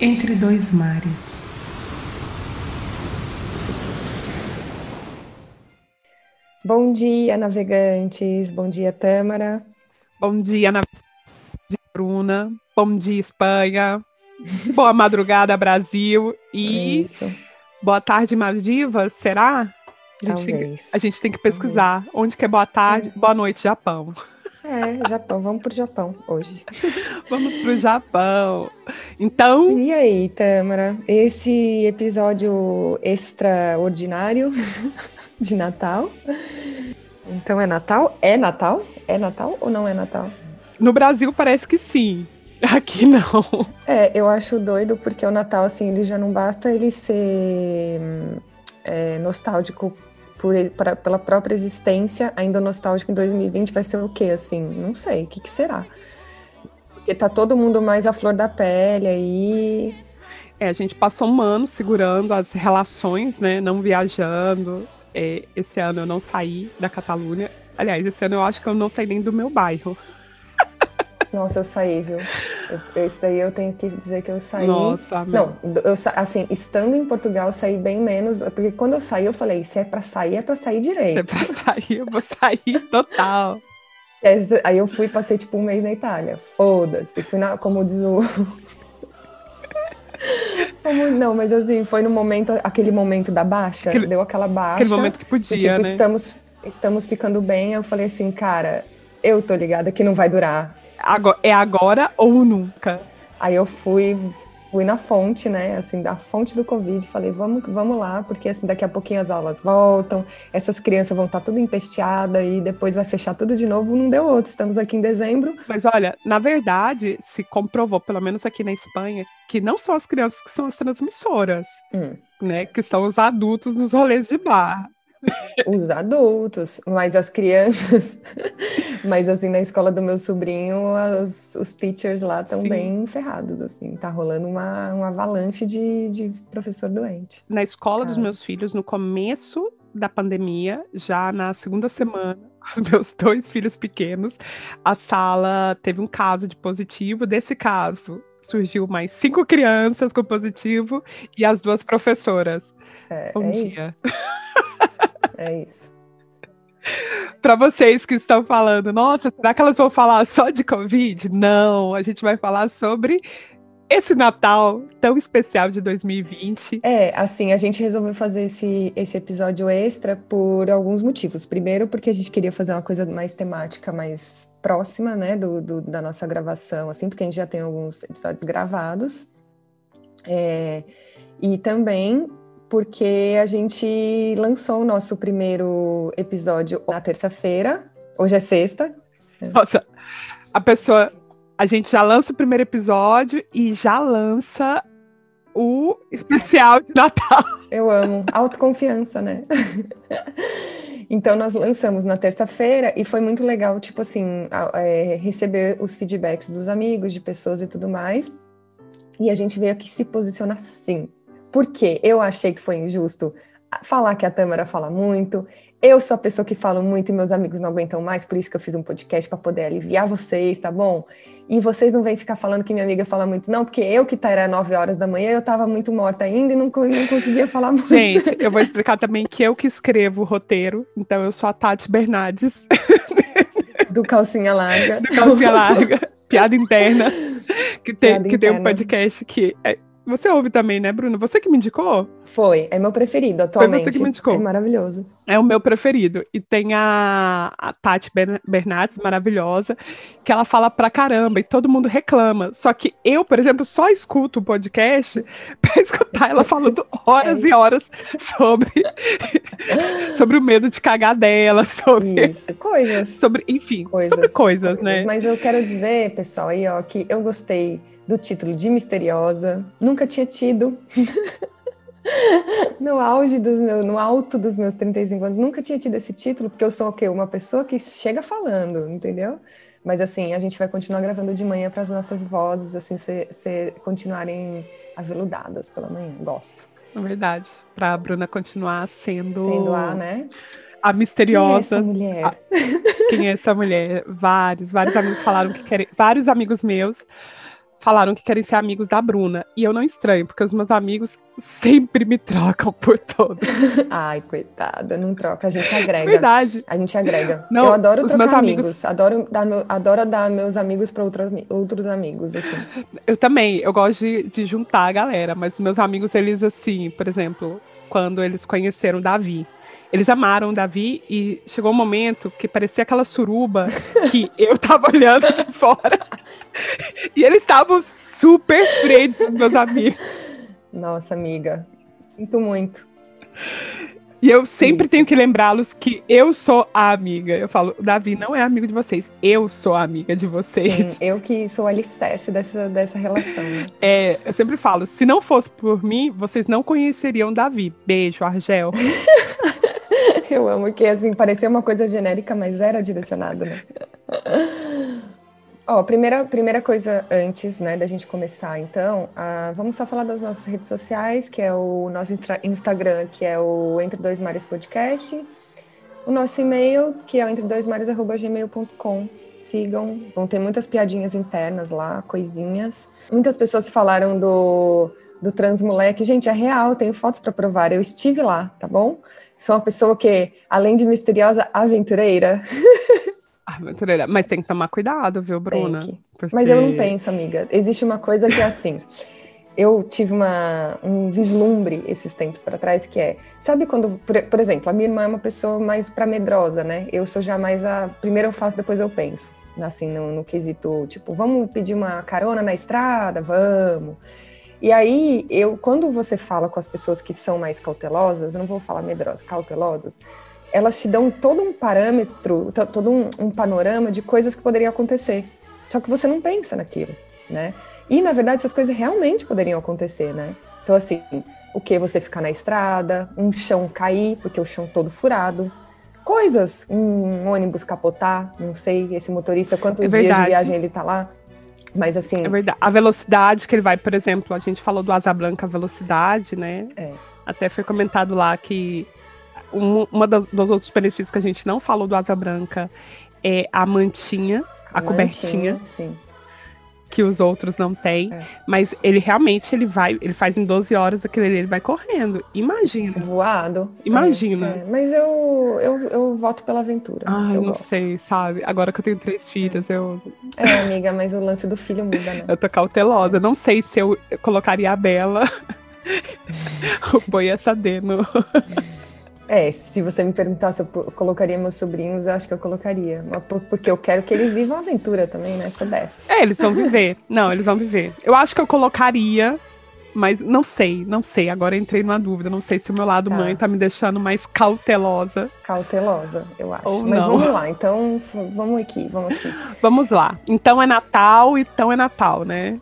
Entre dois mares. Bom dia, navegantes. Bom dia, Tâmara. Bom dia, na... Bruna. Bom dia, Espanha. Boa madrugada, Brasil. E Isso, boa tarde, Maldivas, será? A gente, tem, talvez. a gente tem que pesquisar onde que é boa tarde, boa noite, Japão. É, Japão. Vamos pro Japão hoje. Vamos pro Japão. Então, E aí, Tâmara? Esse episódio extraordinário de Natal. Então é Natal? É Natal? É Natal ou não é Natal? no Brasil parece que sim. Aqui não. É, eu acho doido porque o Natal, assim, ele já não basta ele ser hum, é, nostálgico por, pra- pela própria existência, ainda nostálgico em 2020 vai ser o quê, assim? Não sei, o que, que será? Porque tá todo mundo mais à flor da pele aí. É, a gente passou um ano segurando as relações, né? Não viajando. É, esse ano eu não saí da Catalunha. Aliás, esse ano eu acho que eu não saí nem do meu bairro. Nossa, eu saí, viu? Eu- Esse daí eu tenho que dizer que eu saí. Nossa, Não, eu, assim, estando em Portugal, eu saí bem menos, porque quando eu saí, eu falei, se é pra sair, é pra sair Se é direito. pra sair, eu vou sair total. Aí eu fui, passei tipo um mês na Itália. Foda-se. Fui na, como diz o. Como- não, mas assim, foi no momento, aquele momento da baixa, Aquele- deu aquela baixa. Aquele momento que podia, tipo, né? estamos, estamos ficando bem. Eu falei assim, cara, eu tô ligada que não vai durar. Agora- é agora ou nunca. Aí eu fui, fui na fonte, né? Assim, da fonte do Covid, falei, vamos, vamos lá, porque assim, daqui a pouquinho as aulas voltam, essas crianças vão estar tudo empesteadas e depois vai fechar tudo de novo. Não deu outro. Estamos aqui em dezembro. Mas olha, na verdade, se comprovou, pelo menos aqui na Espanha, que não são as crianças que são as transmissoras, Hum. né? Que são os adultos nos rolês de bar. Os adultos, mas as crianças. Mas assim, na escola do meu sobrinho, as- os teachers lá estão bem ferrados, assim. Tá rolando uma, uma avalanche de, de professor doente. Na escola dos Cara. meus filhos, no começo da pandemia, já na segunda semana, os meus dois filhos pequenos, a sala teve um caso de positivo. Desse caso, surgiu mais cinco crianças com positivo e as duas professoras. É, Bom é dia. isso. É isso. Para vocês que estão falando, nossa, será que elas vão falar só de Covid? Não, a gente vai falar sobre esse Natal tão especial de 2020. É, assim, a gente resolveu fazer esse, esse episódio extra por alguns motivos. Primeiro, porque a gente queria fazer uma coisa mais temática, mais próxima, né, do, do- da nossa gravação, assim, porque a gente já tem alguns episódios gravados. É, e também porque a gente lançou o nosso primeiro episódio na terça-feira. Hoje é sexta. Nossa, a pessoa. A gente já lança o primeiro episódio e já lança o especial de Natal. Eu amo. Autoconfiança, né? Então, nós lançamos na terça-feira e foi muito legal, tipo assim, é, receber os feedbacks dos amigos, de pessoas e tudo mais. E a gente veio aqui se posicionar sim. Porque eu achei que foi injusto falar que a Tâmara fala muito. Eu sou a pessoa que falo muito e meus amigos não aguentam mais, por isso que eu fiz um podcast para poder aliviar vocês, tá bom? E vocês não vêm ficar falando que minha amiga fala muito, não, porque eu que tá, era 9 horas da manhã, eu tava muito morta ainda e não, não conseguia falar muito. Gente, eu vou explicar também que eu que escrevo o roteiro, então eu sou a Tati Bernardes, Do calcinha larga. do Calcinha Larga, piada interna, que tem, Piada que tem um interna. podcast que. é- você ouve também, né, Bruno? Você que me indicou? Foi, é meu preferido atualmente. que me indicou. É maravilhoso. É o meu preferido. E tem a, a Tati Ber- Bernardes, maravilhosa, que ela fala pra caramba e todo mundo reclama. Só que eu, por exemplo, só escuto o podcast pra escutar ela falando horas É e horas sobre, sobre o medo de cagar dela, sobre, Isso, coisas. sobre enfim, Coisas, sobre coisas, né? Mas eu quero dizer, pessoal, aí, ó, que eu gostei do título de Misteriosa. Nunca tinha tido. no auge dos meus, no alto dos meus 35 anos, nunca tinha tido esse título, porque eu sou o quê? Uma pessoa que chega falando, entendeu? Mas assim, a gente vai continuar gravando de manhã para as nossas vozes assim ser, ser- continuarem aveludadas pela manhã. Gosto. É verdade. Pra Bruna continuar sendo. Sendo a, né? A misteriosa. Quem é essa mulher? A... Quem é essa mulher? Vários, vários amigos falaram que querem. Vários amigos meus falaram que querem ser amigos da Bruna. E eu não estranho, porque os meus amigos sempre me trocam por todos. Ai, coitada, não troca, a gente agrega. Verdade. A gente agrega. Não, eu adoro trocar amigos, amigos, adoro dar, meu, adoro dar meus amigos para outros, outros amigos, assim. Eu também, eu gosto de, de juntar a galera, mas meus amigos, eles assim, por exemplo, quando eles conheceram Davi, eles amaram o Davi e chegou um momento que parecia aquela suruba que eu tava olhando de fora. E eles estavam super friends, os meus amigos. Nossa, amiga. Sinto muito. E eu sempre Isso. tenho que lembrá-los que eu sou a amiga. Eu falo, Davi não é amigo de vocês, eu sou a amiga de vocês. Sim, eu que sou alicerce dessa, dessa relação. Né? É, eu sempre falo, se não fosse por mim, vocês não conheceriam Davi. Beijo, Argel. Eu amo que, assim, parecia uma coisa genérica, mas era direcionada, né? Ó, primeira, primeira coisa antes, né, da gente começar, então, uh, vamos só falar das nossas redes sociais, que é o nosso Instagram, que é o Entre Dois Mares Podcast, o nosso e-mail, que é o entredoismares.gmail.com. Sigam, vão ter muitas piadinhas internas lá, coisinhas. Muitas pessoas falaram do, do Transmoleque. Gente, é real, tenho fotos para provar. Eu estive lá, tá bom? Sou uma pessoa que, além de misteriosa, aventureira. Aventureira. Mas tem que tomar cuidado, viu, Bruna? Porque... Mas eu não penso, amiga. Existe uma coisa que é assim. eu tive uma, um vislumbre esses tempos para trás que é, sabe quando, por, por, exemplo, a minha irmã é uma pessoa mais para medrosa, né? Eu sou já mais a primeiro eu faço, depois eu penso, assim no, no quesito tipo, vamos pedir uma carona na estrada, vamos. E aí, eu, quando você fala com as pessoas que são mais cautelosas, eu não vou falar medrosas, cautelosas, elas te dão todo um parâmetro, todo um, um, panorama de coisas que poderiam acontecer. Só que você não pensa naquilo, né? E, na verdade, essas coisas realmente poderiam acontecer, né? Então, assim, o que você ficar na estrada, um chão cair, porque o chão todo furado, coisas, um ônibus capotar, não sei, esse motorista, quantos é dias de viagem ele tá lá. Mas assim. É verdade. A velocidade que ele vai, por exemplo, a gente falou do Asa Branca, a velocidade, né? É. Até foi comentado lá que um, uma das, dos outros benefícios que a gente não falou do Asa Branca é a mantinha, a, a cobertinha. Mantinha, sim que os outros não têm, é. mas ele realmente ele vai, ele faz em 12 horas aquele ali, ele vai correndo. Imagina. Voado. Imagina. É, é. Mas eu, eu, eu voto pela aventura. Ah, eu não gosto. sei, sabe? Agora que eu tenho três filhos, eu. É, amiga, mas o lance do filho muda, né? eu tô cautelosa. Não sei se eu colocaria a Bela. o Boi Assadê no. É, se você me perguntar se eu colocaria meus sobrinhos, eu acho que eu colocaria. Porque eu quero que eles vivam a aventura também, né? Sou dessas. É, eles vão viver. Não, eles vão viver. Eu acho que eu colocaria, mas não sei, não sei. Agora entrei numa dúvida. Não sei se o meu lado tá. mãe tá me deixando mais cautelosa. Cautelosa, eu acho. Ou mas não. vamos lá, então vamos aqui, vamos aqui. Vamos lá. Então é Natal, então é Natal, né?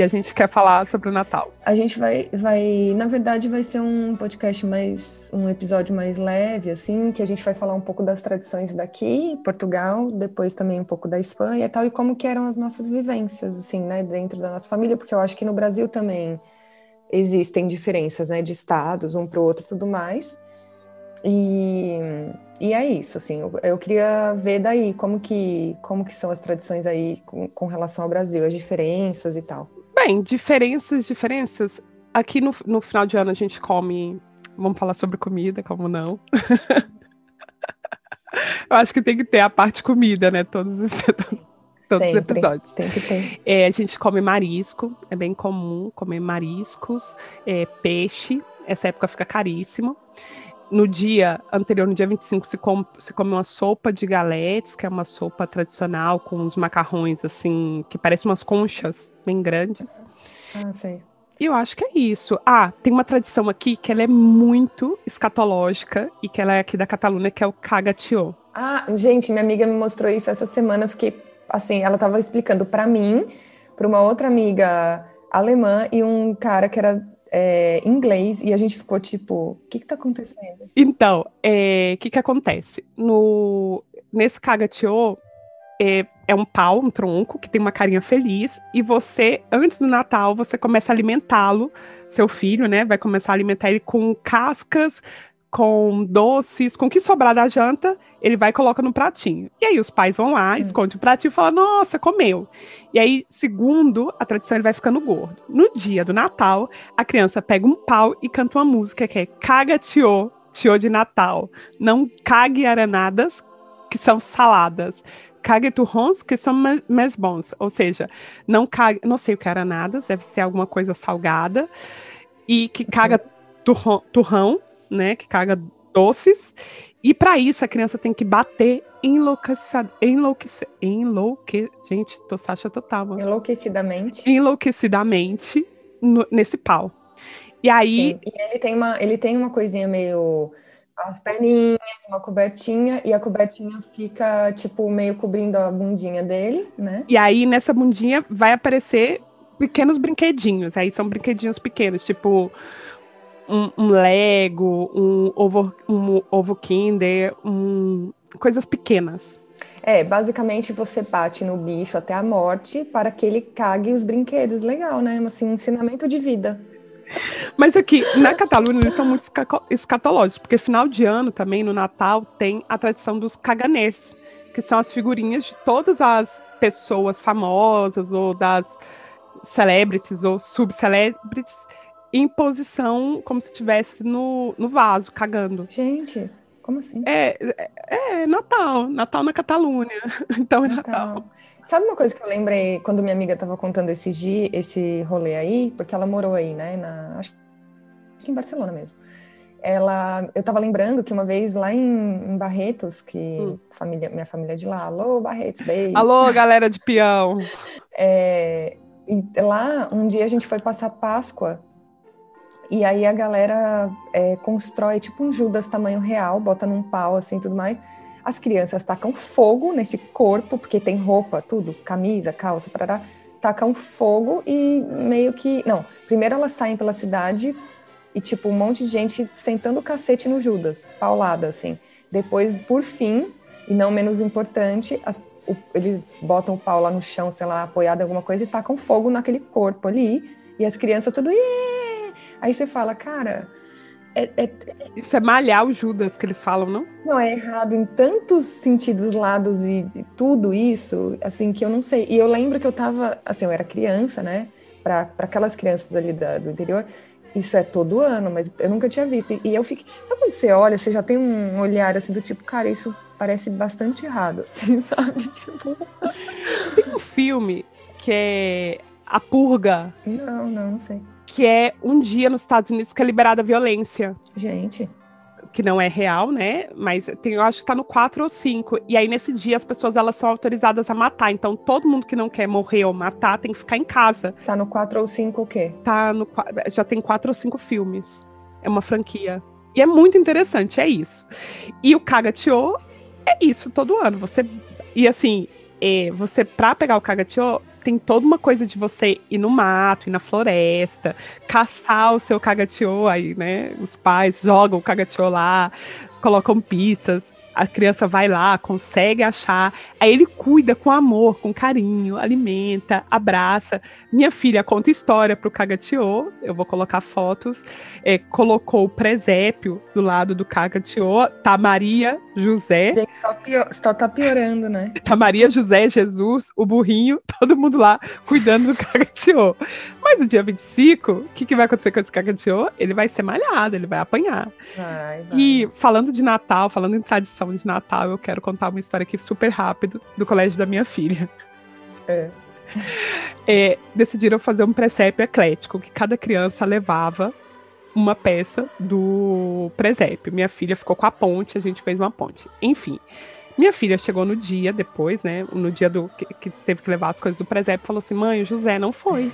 E a gente quer falar sobre o Natal. A gente vai, vai, na verdade, vai ser um podcast mais, um episódio mais leve, assim, que a gente vai falar um pouco das tradições daqui, Portugal, depois também um pouco da Espanha e tal, e como que eram as nossas vivências, assim, né, dentro da nossa família, porque eu acho que no Brasil também existem diferenças, né, de estados, um para o outro tudo mais. E, e é isso, assim, eu, eu, queria ver daí como que, como que são as tradições aí com, com relação ao Brasil, as diferenças e tal. Bem, diferenças, diferenças. Aqui no, no final de ano a gente come. Vamos falar sobre comida, como não? Eu acho que tem que ter a parte comida, né? Todos os, todos os episódios. Tem que ter. É, a gente come marisco, é bem comum comer mariscos, é, peixe. Essa época fica caríssimo no dia anterior, no dia 25, se come, se come uma sopa de galetes, que é uma sopa tradicional com uns macarrões, assim, que parecem umas conchas bem grandes. Ah, sei. E eu acho que é isso. Ah, tem uma tradição aqui que ela é muito escatológica e que ela é aqui da Catalunha, que é o cagatiô. Ah, gente, minha amiga me mostrou isso essa semana. Eu fiquei, assim, ela estava explicando para mim, para uma outra amiga alemã e um cara que era é, inglês e a gente ficou tipo, o que está acontecendo? Então, o é, que, que acontece? No, nesse Kagatio, é, é um pau, um tronco, que tem uma carinha feliz, e você, antes do Natal, você começa a alimentá-lo, seu filho, né? Vai começar a alimentar ele com cascas, com doces, com o que sobrar da janta, ele vai e coloca no pratinho. E aí os pais vão lá, hum. escondem o pratinho e falam, nossa, comeu. E aí, segundo a tradição, ele vai ficando gordo. No dia do Natal, a criança pega um pau e canta uma música que é Caga Tio, Tio de Natal. Não cague aranadas, que são saladas. Cague turrons, que são mais bons. Ou seja, não cague, não sei o que é aranadas, deve ser alguma coisa salgada. E que caga turrão, turrão né, que caga doces. E para isso a criança tem que bater enlouquecida, enlouquece, enlouque, gente, tô Sasha total. Mano. Enlouquecidamente. Enlouquecidamente no, nesse pau. E aí. Sim. E ele tem uma, ele tem uma coisinha meio as perninhas, uma cobertinha, e a cobertinha fica, tipo, meio cobrindo a bundinha dele, né? E aí, nessa bundinha, vai aparecer pequenos brinquedinhos. Aí são brinquedinhos pequenos, tipo um, um Lego, um ovo, um ovo Kinder, um, coisas pequenas. É, basicamente você bate no bicho até a morte para que ele cague os brinquedos. Legal, né? Assim, um ensinamento de vida. Mas aqui, na Catalunha, eles são muito escatológicos, porque final de ano também, no Natal, tem a tradição dos caganers, que são as figurinhas de todas as pessoas famosas, ou das celebrities, ou subcelebrities, em posição como se estivesse no, no vaso, cagando. Gente, como assim? É, é, é Natal, Natal na Catalunha. Então é Natal. Natal. Sabe uma coisa que eu lembrei quando minha amiga estava contando esse, dia, esse rolê aí, porque ela morou aí, né? Na, acho que em Barcelona mesmo. Ela, eu estava lembrando que uma vez lá em, em Barretos, que hum. família, minha família é de lá, alô Barretos, beijo. Alô galera de peão. É, lá um dia a gente foi passar Páscoa e aí a galera é, constrói tipo um Judas tamanho real, bota num pau assim tudo mais. As crianças tacam fogo nesse corpo, porque tem roupa, tudo, camisa, calça, parará, tacam fogo e meio que. Não, primeiro elas saem pela cidade e, tipo, um monte de gente sentando o cacete no Judas, paulada, assim. Depois, por fim, e não menos importante, as, o, eles botam o pau lá no chão, sei lá, apoiado em alguma coisa, e tacam fogo naquele corpo ali. E as crianças tudo. Aí você fala, cara. É, é... Isso é malhar o Judas que eles falam, não? Não, é errado em tantos sentidos, lados e, e tudo isso, assim, que eu não sei. E eu lembro que eu tava, assim, eu era criança, né? Para aquelas crianças ali da, do interior, isso é todo ano, mas eu nunca tinha visto. E, e eu fiquei. Sabe quando você olha, você já tem um olhar assim do tipo, cara, isso parece bastante errado, assim, sabe? Tipo... Tem um filme que é A Purga. Não, não, não sei que é um dia nos Estados Unidos que é liberada a violência. Gente. Que não é real, né? Mas tem, eu acho que tá no 4 ou 5. E aí, nesse dia, as pessoas elas são autorizadas a matar. Então, todo mundo que não quer morrer ou matar tem que ficar em casa. Tá no 4 ou 5 o quê? Tá no. Já tem 4 ou 5 filmes. É uma franquia. E é muito interessante, é isso. E o Kagatio é isso todo ano. Você. E assim, é, você, pra pegar o Kagatio, tem toda uma coisa de você ir no mato, ir na floresta, caçar o seu cagatiô aí, né? Os pais jogam o cagatiô lá, colocam pistas a criança vai lá, consegue achar, aí ele cuida com amor, com carinho, alimenta, abraça. Minha filha conta história pro Cagatiô, eu vou colocar fotos, é, colocou o presépio do lado do Cagatiô, tá Maria, José. Gente, só, pior, só tá piorando, né? Tá Maria, José, Jesus, o burrinho, todo mundo lá cuidando do Cagatiô. Mas o dia 25, o que, que vai acontecer com esse Cagatiô? Ele vai ser malhado, ele vai apanhar. Vai, vai. E falando de Natal, falando em tradição, de Natal, eu quero contar uma história aqui super rápido do colégio da minha filha. É. É, decidiram fazer um presépio eclético, que cada criança levava uma peça do presépio. Minha filha ficou com a ponte, a gente fez uma ponte. Enfim, minha filha chegou no dia depois, né? No dia do que, que teve que levar as coisas do presépio, falou assim: mãe, o José não foi.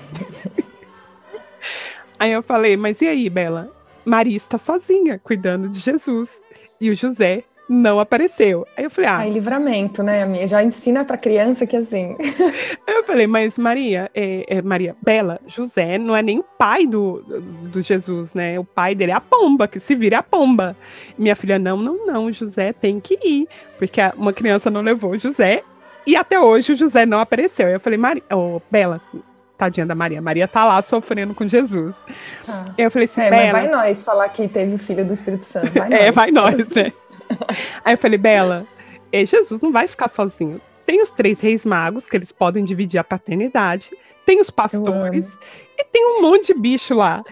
aí eu falei: mas e aí, Bela? Maria está sozinha, cuidando de Jesus. E o José não apareceu. Aí eu falei, ah. Ai, livramento, né, amiga? Já ensina pra criança que assim. Eu falei, mas Maria, é, é, Maria, Bela, José não é nem o pai do, do Jesus, né? O pai dele é a pomba, que se vira a pomba. Minha filha, não, não, não, José tem que ir. Porque uma criança não levou José, E até hoje o José não apareceu. Eu falei, Maria, oh, Bela, tadinha da Maria. Maria tá lá sofrendo com Jesus. Ah. Eu falei assim, é, Bela. vai nós falar que teve o filho do Espírito Santo. Vai é, vai nós, né? Aí eu falei, Bela, Jesus não vai ficar sozinho. Tem os três reis magos, que eles podem dividir a paternidade. Tem os pastores. E tem um monte de bicho lá.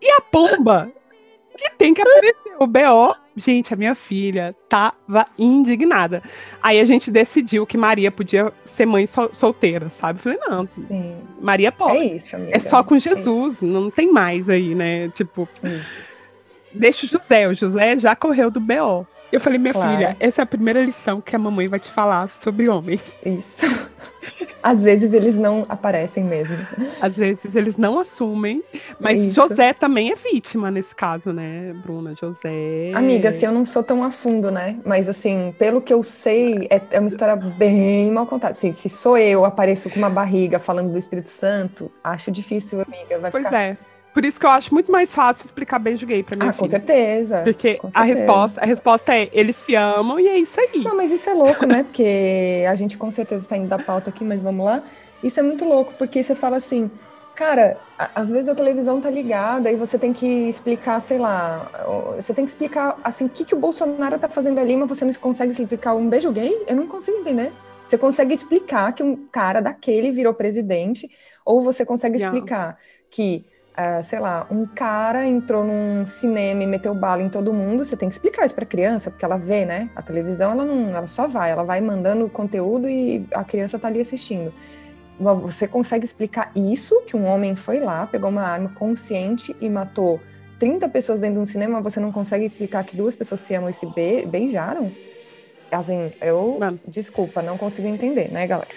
E a pomba, que tem que aparecer. O B.O. Gente, a minha filha tava indignada. Aí a gente decidiu que Maria podia ser mãe sol solteira, sabe? Falei, não, Sim. Maria pode. É isso, amiga. É só com Jesus, é não tem mais aí, né? Tipo, isso. deixa o José. O José já correu do B.O. Eu falei, minha claro. filha, essa é a primeira lição que a mamãe vai te falar sobre homens. Isso. Às vezes eles não aparecem mesmo. Às vezes eles não assumem, mas Isso. José também é vítima nesse caso, né, Bruna? José. Amiga, assim, eu não sou tão a fundo, né? Mas assim, pelo que eu sei, é, é uma história bem mal contada. Assim, se sou eu, apareço com uma barriga falando do Espírito Santo, acho difícil, amiga. Vai pois ficar... é. Por isso que eu acho muito mais fácil explicar beijo gay pra minha ah, filha. Com certeza. Porque com a, resposta, a resposta é eles se amam e é isso aí. Não, mas isso é louco, né? Porque a gente com certeza está indo da pauta aqui, mas vamos lá. Isso é muito louco, porque você fala assim, cara, às vezes a televisão tá ligada e você tem que explicar, sei lá, você tem que explicar assim, o que, que o Bolsonaro tá fazendo ali, mas você não consegue explicar um beijo gay? Eu não consigo entender. Você consegue explicar que um cara daquele virou presidente, ou você consegue explicar que Uh, sei lá, um cara entrou num cinema e meteu bala em todo mundo, você tem que explicar isso para a criança, porque ela vê, né? A televisão, ela não, ela só vai, ela vai mandando conteúdo e a criança tá ali assistindo. Você consegue explicar isso, que um homem foi lá, pegou uma arma consciente e matou 30 pessoas dentro de um cinema, você não consegue explicar que duas pessoas se amam e se be beijaram? Assim, eu, Mano. desculpa, não consigo entender, né, galera?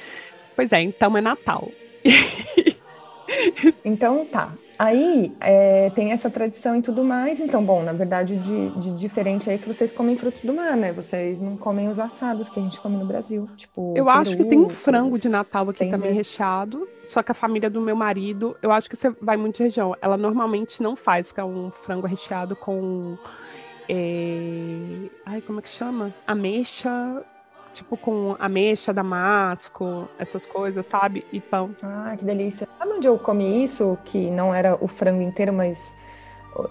Pois é, então é Natal. então tá, Aí é, tem essa tradição e tudo mais. Então, bom, na verdade, de, de, diferente aí é que vocês comem frutos do mar, né? Vocês não comem os assados que a gente come no Brasil. Tipo, eu peru, acho que tem um frango de Natal aqui também recheado. Só que a família do meu marido, eu acho que você vai muito de região. Ela normalmente não faz, que é um frango recheado com. É... Ai, como é que chama? Ameixa, tipo com ameixa, damasco, essas coisas, sabe? E pão. Ah, que delícia. Sabe onde eu comi isso? Que não era o frango inteiro, mas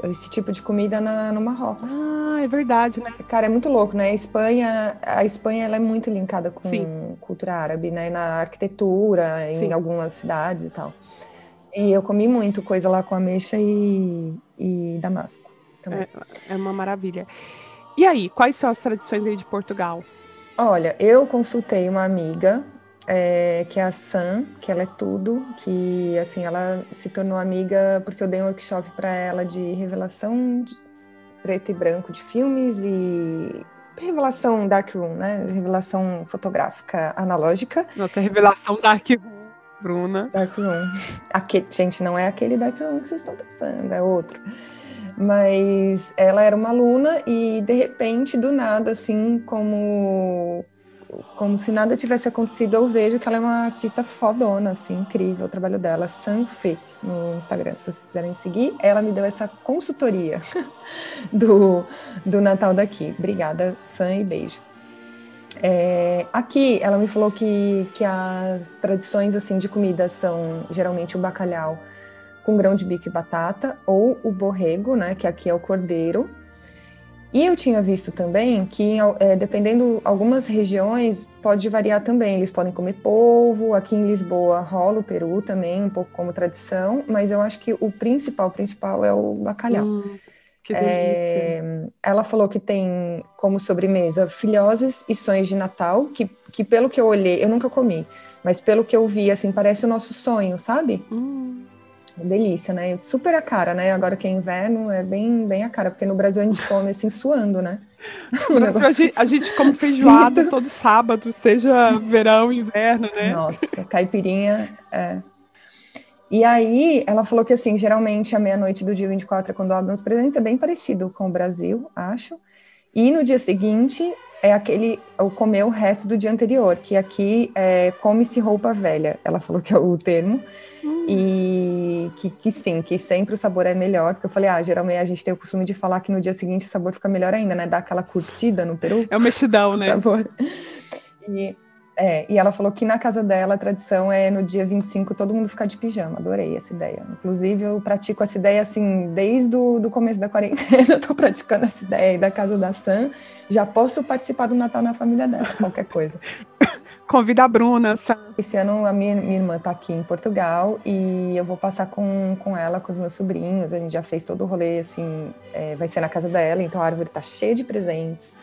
esse tipo de comida na, no Marrocos. Ah, é verdade, né? Cara, é muito louco, né? A Espanha, a Espanha ela é muito linkada com Sim. cultura árabe, né? Na arquitetura, Sim. em algumas cidades e tal. E eu comi muito coisa lá com ameixa e, e damasco. Também. É, é uma maravilha. E aí, quais são as tradições aí de Portugal? Olha, eu consultei uma amiga, é, que é a Sam, que ela é tudo, que assim, ela se tornou amiga porque eu dei um workshop para ela de revelação de preto e branco de filmes e revelação dark room, né? Revelação fotográfica analógica. Nossa, revelação dark room. Bruna. Dark Room. Aquele, gente, não é aquele Dark Room que vocês estão pensando, é outro. Mas ela era uma aluna e de repente, do nada, assim, como como se nada tivesse acontecido, eu vejo que ela é uma artista fodona, assim, incrível o trabalho dela, Sam Fritz, no Instagram, se vocês quiserem seguir. Ela me deu essa consultoria do, do Natal daqui. Obrigada, Sam, e beijo. É, aqui, ela me falou que, que as tradições, assim, de comida são geralmente o bacalhau com grão de bico e batata, ou o borrego, né, que aqui é o cordeiro. E eu tinha visto também que, é, dependendo algumas regiões, pode variar também. Eles podem comer polvo, aqui em Lisboa rola o peru também, um pouco como tradição, mas eu acho que o principal, principal é o bacalhau. Hum, que delícia. É, ela falou que tem como sobremesa filhoses e sonhos de Natal, que, que pelo que eu olhei, eu nunca comi, mas pelo que eu vi, assim, parece o nosso sonho, sabe? Hum delícia, né? Super a cara, né? Agora que é inverno, é bem, bem a cara, porque no Brasil a gente come assim, suando, né? Brasil, a, gente, a gente come feijoada todo sábado, seja verão, inverno, né? Nossa, caipirinha, é. E aí, ela falou que, assim, geralmente a meia-noite do dia 24 é quando abrem os presentes, é bem parecido com o Brasil, acho. E no dia seguinte é aquele, o comer o resto do dia anterior, que aqui é come-se roupa velha. Ela falou que é o termo. E que, que, sim, que sempre o sabor é melhor, porque eu falei, ah, geralmente a gente tem o costume de falar que no dia seguinte o sabor fica melhor ainda, né? Dá aquela curtida no peru. É o mexidão, né? Sabor. E, É, e ela falou que na casa dela a tradição é no dia 25 todo mundo ficar de pijama. Adorei essa ideia. Inclusive, eu pratico essa ideia assim, desde o do começo da quarentena, eu tô praticando essa ideia aí da casa da Sam. Já posso participar do Natal na família dela, qualquer coisa. Convida a Bruna, Sam. Esse ano a minha, minha irmã tá aqui em Portugal e eu vou passar com, com ela, com os meus sobrinhos. A gente já fez todo o rolê, assim, é, vai ser na casa dela, então a árvore tá cheia de presentes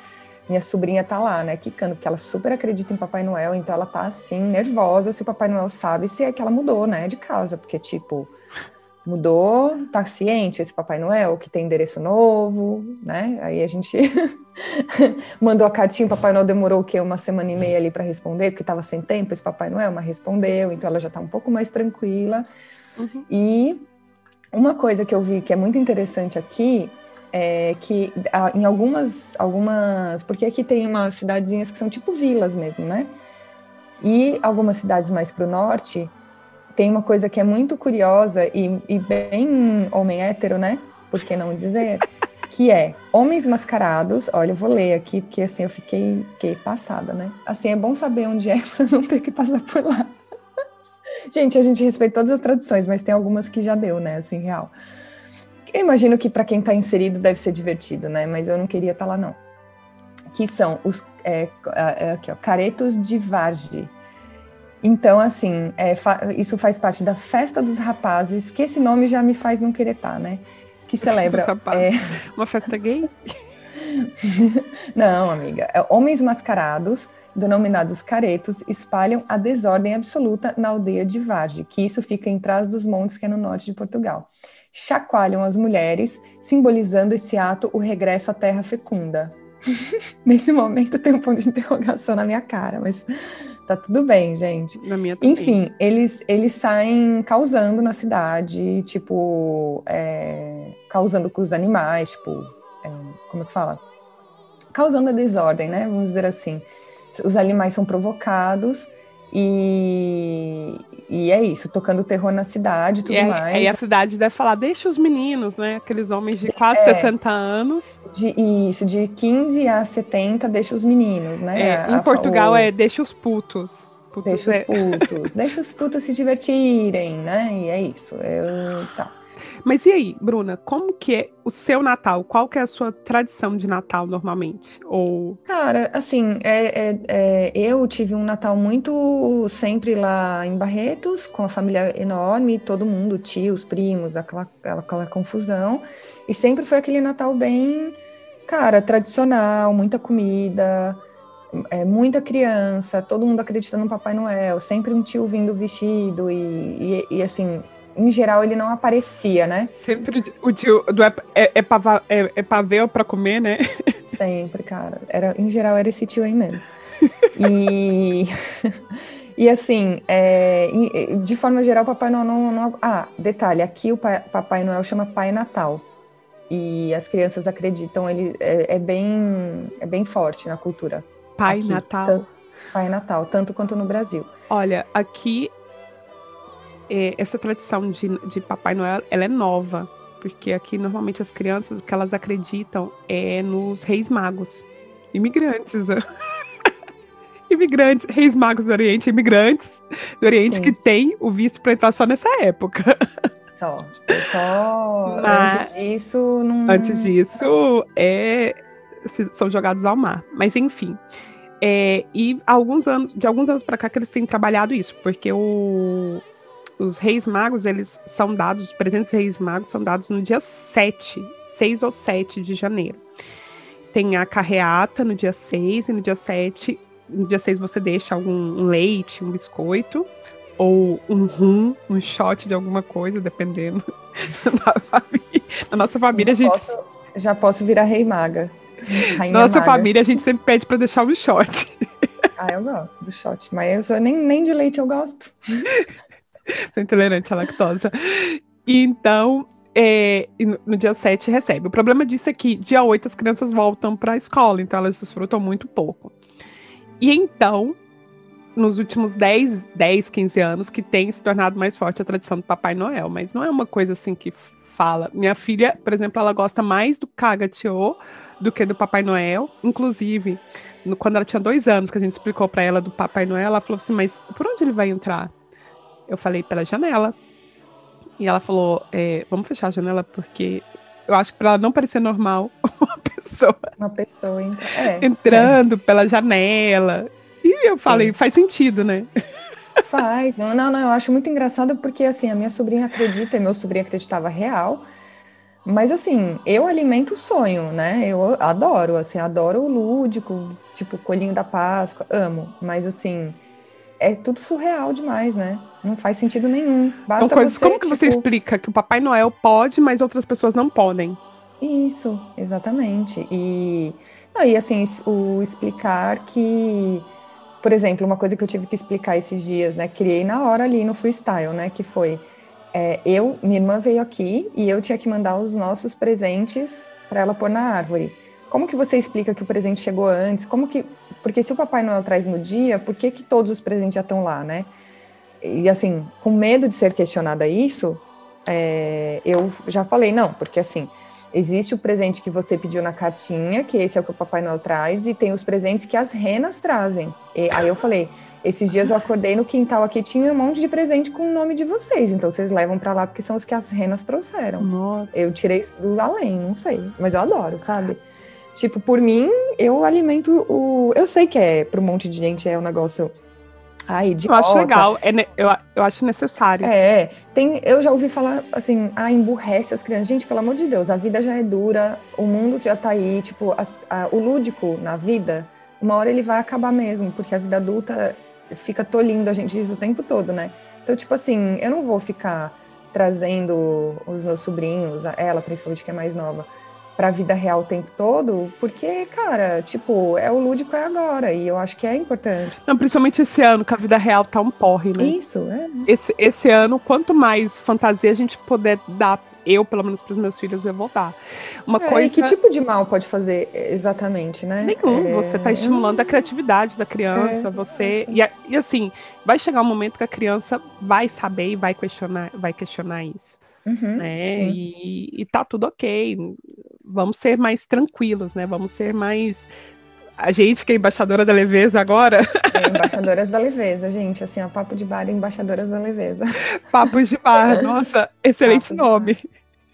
minha sobrinha tá lá, né, quicando, porque ela super acredita em Papai Noel, então ela tá assim, nervosa se o Papai Noel sabe se é que ela mudou, né, de casa, porque tipo, mudou, tá ciente esse Papai Noel, que tem endereço novo, né? Aí a gente mandou a cartinha, o Papai Noel demorou o quê? Uma semana e meia ali para responder, porque tava sem tempo esse Papai Noel, mas respondeu, então ela já tá um pouco mais tranquila. Uhum. E uma coisa que eu vi que é muito interessante aqui é, que em algumas, algumas, porque aqui tem umas cidadezinhas que são tipo vilas mesmo, né? E algumas cidades mais para o norte tem uma coisa que é muito curiosa e, e bem homem hétero, né? Por que não dizer? que é homens mascarados. Olha, eu vou ler aqui porque assim eu fiquei, fiquei passada, né? Assim é bom saber onde é para não ter que passar por lá. gente, a gente respeita todas as tradições, mas tem algumas que já deu, né? Assim, real. Eu imagino que para quem está inserido deve ser divertido, né? Mas eu não queria estar tá lá, não. Que são os é, é, aqui, ó, caretos de Varge. Então, assim, é, fa isso faz parte da festa dos rapazes, que esse nome já me faz não querer estar, tá, né? Que celebra. é... Uma festa gay? não, amiga. É, homens mascarados, denominados caretos, espalham a desordem absoluta na aldeia de Varge, que isso fica em trás dos montes, que é no norte de Portugal chacoalham as mulheres, simbolizando esse ato o regresso à terra fecunda. Nesse momento tem um ponto de interrogação na minha cara, mas tá tudo bem, gente. Na minha também. Enfim, eles, eles saem causando na cidade, tipo, é, causando com os animais, tipo, é, como é que fala? Causando a desordem, né? Vamos dizer assim. Os animais são provocados e, e é isso, tocando terror na cidade e tudo e mais. Aí a cidade deve falar, deixa os meninos, né? Aqueles homens de quase é, 60 anos. De, isso, de 15 a 70, deixa os meninos, né? É, a, em Portugal o, é deixa os putos. putos deixa é... os putos. deixa os putos se divertirem, né? E é isso. Eu, tá. Mas e aí, Bruna, como que é o seu Natal? Qual que é a sua tradição de Natal normalmente? Ou Cara, assim, é, é, é, eu tive um Natal muito sempre lá em Barretos, com a família enorme, todo mundo, tios, primos, aquela, aquela confusão. E sempre foi aquele Natal bem, cara, tradicional, muita comida, é, muita criança, todo mundo acreditando no Papai Noel, sempre um tio vindo vestido e, e, e assim, em geral, ele não aparecia, né? Sempre o tio do é, é, é, é, é pavel para comer, né? Sempre, cara. Era, em geral, era esse tio aí mesmo. E, e assim, é, de forma geral, Papai Noel não, não, Ah, detalhe, aqui o Papai Noel chama Pai Natal. E as crianças acreditam, ele é, é bem, é bem forte na cultura. Pai aqui, Natal. Tanto, Pai Natal, tanto quanto no Brasil. Olha, aqui é, essa tradição de, de Papai Noel, ela é nova, porque aqui normalmente as crianças, o que elas acreditam é nos reis magos, imigrantes. Né? imigrantes, reis magos do Oriente, imigrantes do Oriente Sim. que tem o visto para entrar só nessa época. Só, só Mas, antes disso não... Antes disso é são jogados ao mar. Mas enfim, é, e alguns anos, de alguns anos para cá que eles têm trabalhado isso, porque o, os reis magos, eles são dados, os presentes reis magos são dados no dia 7, 6 ou 7 de janeiro. Tem a carreata no dia 6 e no dia 7, no dia 6 você deixa algum um leite, um biscoito, ou um rum, um shot de alguma coisa, dependendo da família. Na nossa família, já a gente. Posso, já posso virar rei maga. Nossa maga. família, a gente sempre pede para deixar um shot. Ah, eu gosto do shot, mas eu sou, nem, nem de leite eu gosto. Sou intolerante à lactose. Então, é, no dia 7 recebe. O problema disso é que dia 8 as crianças voltam para a escola, então elas desfrutam muito pouco. E então, nos últimos 10, 10, 15 anos, que tem se tornado mais forte a tradição do Papai Noel, mas não é uma coisa assim que fala. Minha filha, por exemplo, ela gosta mais do Kagatio do que do Papai Noel. Inclusive, no, quando ela tinha dois anos, que a gente explicou para ela do Papai Noel, ela falou assim: Mas por onde ele vai entrar? Eu falei: Pela janela. E ela falou: é, Vamos fechar a janela porque eu acho que para ela não parecer normal uma pessoa. Uma pessoa entra... é, entrando é. pela janela. E eu falei: Sim. Faz sentido, né? Faz. Não, não, não, eu acho muito engraçado porque, assim, a minha sobrinha acredita, e meu sobrinho acreditava real, mas, assim, eu alimento o sonho, né? Eu adoro, assim, adoro o lúdico, tipo, coelhinho da Páscoa, amo. Mas, assim, é tudo surreal demais, né? Não faz sentido nenhum. Basta então, coisas, você, como que tipo... você explica que o Papai Noel pode, mas outras pessoas não podem? Isso, exatamente. E, não, e assim, o explicar que por exemplo, uma coisa que eu tive que explicar esses dias, né? Criei na hora ali no freestyle, né? Que foi é, eu, minha irmã veio aqui e eu tinha que mandar os nossos presentes para ela pôr na árvore. Como que você explica que o presente chegou antes? Como que, porque se o Papai Noel traz no dia, por que que todos os presentes já estão lá, né? E assim, com medo de ser questionada isso, é, eu já falei não, porque assim Existe o presente que você pediu na cartinha, que esse é o que o Papai Noel traz, e tem os presentes que as renas trazem. E aí eu falei, esses dias eu acordei no quintal aqui, tinha um monte de presente com o nome de vocês, então vocês levam para lá porque são os que as renas trouxeram. Nossa. Eu tirei isso do além, não sei, mas eu adoro, sabe? Tipo, por mim, eu alimento o. Eu sei que é para um monte de gente é um negócio Ai, idiota. Eu acho legal, é, eu, eu acho necessário. É, tem, eu já ouvi falar assim, ah, emburrece as crianças. Gente, pelo amor de Deus, a vida já é dura, o mundo já tá aí, tipo, a, o lúdico na vida, uma hora ele vai acabar mesmo, porque a vida adulta fica tolindo, a gente diz o tempo todo, né? Então, tipo assim, eu não vou ficar trazendo os meus sobrinhos, ela principalmente que é mais nova, para a vida real o tempo todo, porque, cara, tipo, é o lúdico é agora, e eu acho que é importante. Não, principalmente esse ano, que a vida real tá um porre, né? Isso, é. Esse, esse ano, quanto mais fantasia a gente puder dar eu, pelo menos, para os meus filhos, eu vou dar. Uma é, coisa... E que tipo de mal pode fazer exatamente, né? Nenhum. É... Você está estimulando a criatividade da criança, é, você. E, e, assim, vai chegar um momento que a criança vai saber e vai questionar, vai questionar isso. Uhum, né? E, e tá tudo ok vamos ser mais tranquilos, né? Vamos ser mais a gente que é embaixadora da leveza agora. É, embaixadoras da leveza, gente. Assim, ó, papo de bar, embaixadoras da leveza. Papos de bar, nossa, excelente Papos nome.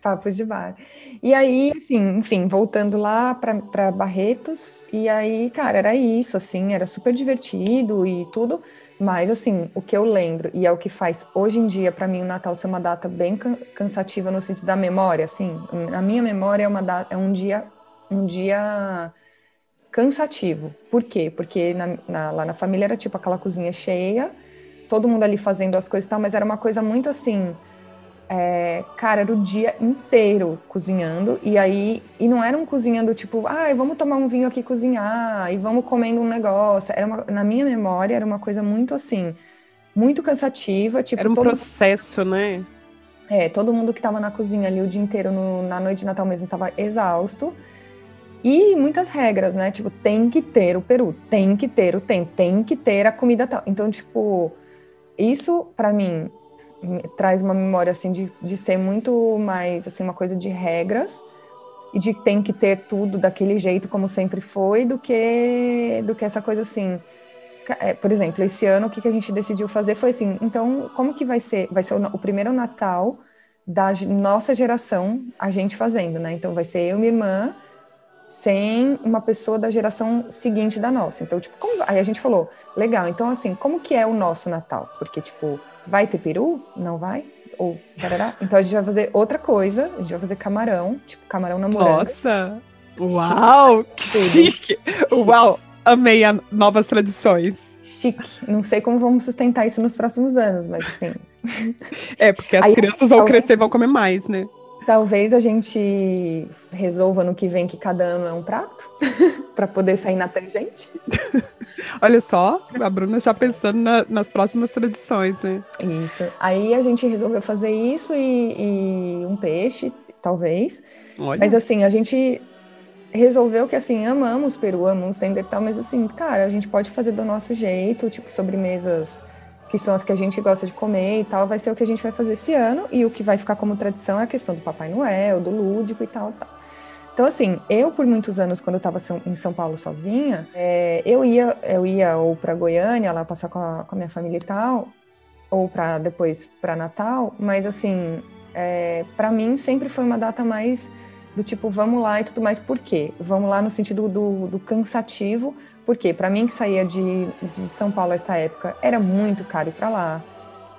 Papos de bar. E aí, assim, enfim, voltando lá para Barretos, e aí, cara, era isso, assim, era super divertido e tudo. Mas, assim, o que eu lembro, e é o que faz hoje em dia, para mim, o Natal ser uma data bem cansativa no sentido da memória, assim, na minha memória é, uma data, é um dia, um dia cansativo. Por quê? Porque na, na, lá na família era tipo aquela cozinha cheia, todo mundo ali fazendo as coisas e tal, mas era uma coisa muito assim é, cara, era o dia inteiro cozinhando, e aí, e não era um cozinhando tipo, ah, vamos tomar um vinho aqui cozinhar, e vamos comendo um negócio. Era uma, na minha memória, era uma coisa muito assim, muito cansativa. Tipo, era um todo... processo, né? É, todo mundo que estava na cozinha ali o dia inteiro, no, na noite de Natal mesmo, estava exausto. E muitas regras, né? Tipo, tem que ter o peru, tem que ter o tempo, tem que ter a comida tal. Então, tipo, isso para mim traz uma memória assim de, de ser muito mais assim uma coisa de regras e de tem que ter tudo daquele jeito como sempre foi do que do que essa coisa assim é, por exemplo esse ano o que, a gente decidiu fazer foi assim então como que vai ser? Vai ser o, o primeiro Natal da nossa geração a gente fazendo né? Então vai ser eu minha irmã sem uma pessoa da geração seguinte da nossa. Então tipo como, aí a gente falou legal então assim como que é o nosso Natal? Porque tipo Vai ter peru? Não vai? Ou tarará? Então a gente vai fazer outra coisa. A gente vai fazer camarão, tipo camarão namorando. Nossa! Uau! Chique! chique. Uau! Amei as novas tradições. Chique. Não sei como vamos sustentar isso nos próximos anos, mas assim. É, porque as Aí, crianças vão crescer e vão comer mais, né? Talvez a gente resolva no que vem que cada ano é um prato, para poder sair na tangente. Olha só, a Bruna já pensando na, nas próximas tradições, né? Isso. Aí a gente resolveu fazer isso e, e um peixe, talvez. Olha. Mas assim, a gente resolveu que assim, amamos Peru, amamos Tender e tal, mas assim, cara, a gente pode fazer do nosso jeito, tipo sobremesas que são as que a gente gosta de comer e tal, vai ser o que a gente vai fazer esse ano, e o que vai ficar como tradição é a questão do Papai Noel, do lúdico e tal, tal. Então, assim, eu por muitos anos, quando eu estava em São Paulo sozinha, é, eu ia eu ia ou para Goiânia, lá passar com a, com a minha família e tal, ou para depois para Natal, mas assim, é, para mim sempre foi uma data mais do tipo, vamos lá e tudo mais. Por quê? Vamos lá no sentido do, do cansativo, porque para mim que saía de, de São Paulo essa época, era muito caro ir para lá,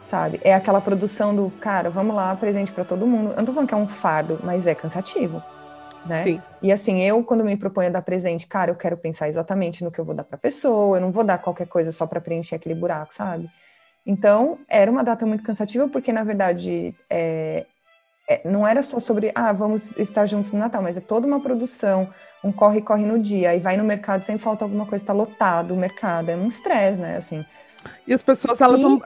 sabe? É aquela produção do, cara, vamos lá, presente para todo mundo. Eu não tô falando que é um fardo, mas é cansativo. Né? Sim. E assim, eu quando me proponho a dar presente, cara, eu quero pensar exatamente no que eu vou dar para pessoa, eu não vou dar qualquer coisa só para preencher aquele buraco, sabe? Então, era uma data muito cansativa, porque, na verdade, é, é, não era só sobre, ah, vamos estar juntos no Natal, mas é toda uma produção, um corre-corre no dia, aí vai no mercado sem falta alguma coisa, está lotado o mercado, é um estresse, né, assim. E as pessoas, elas e... não,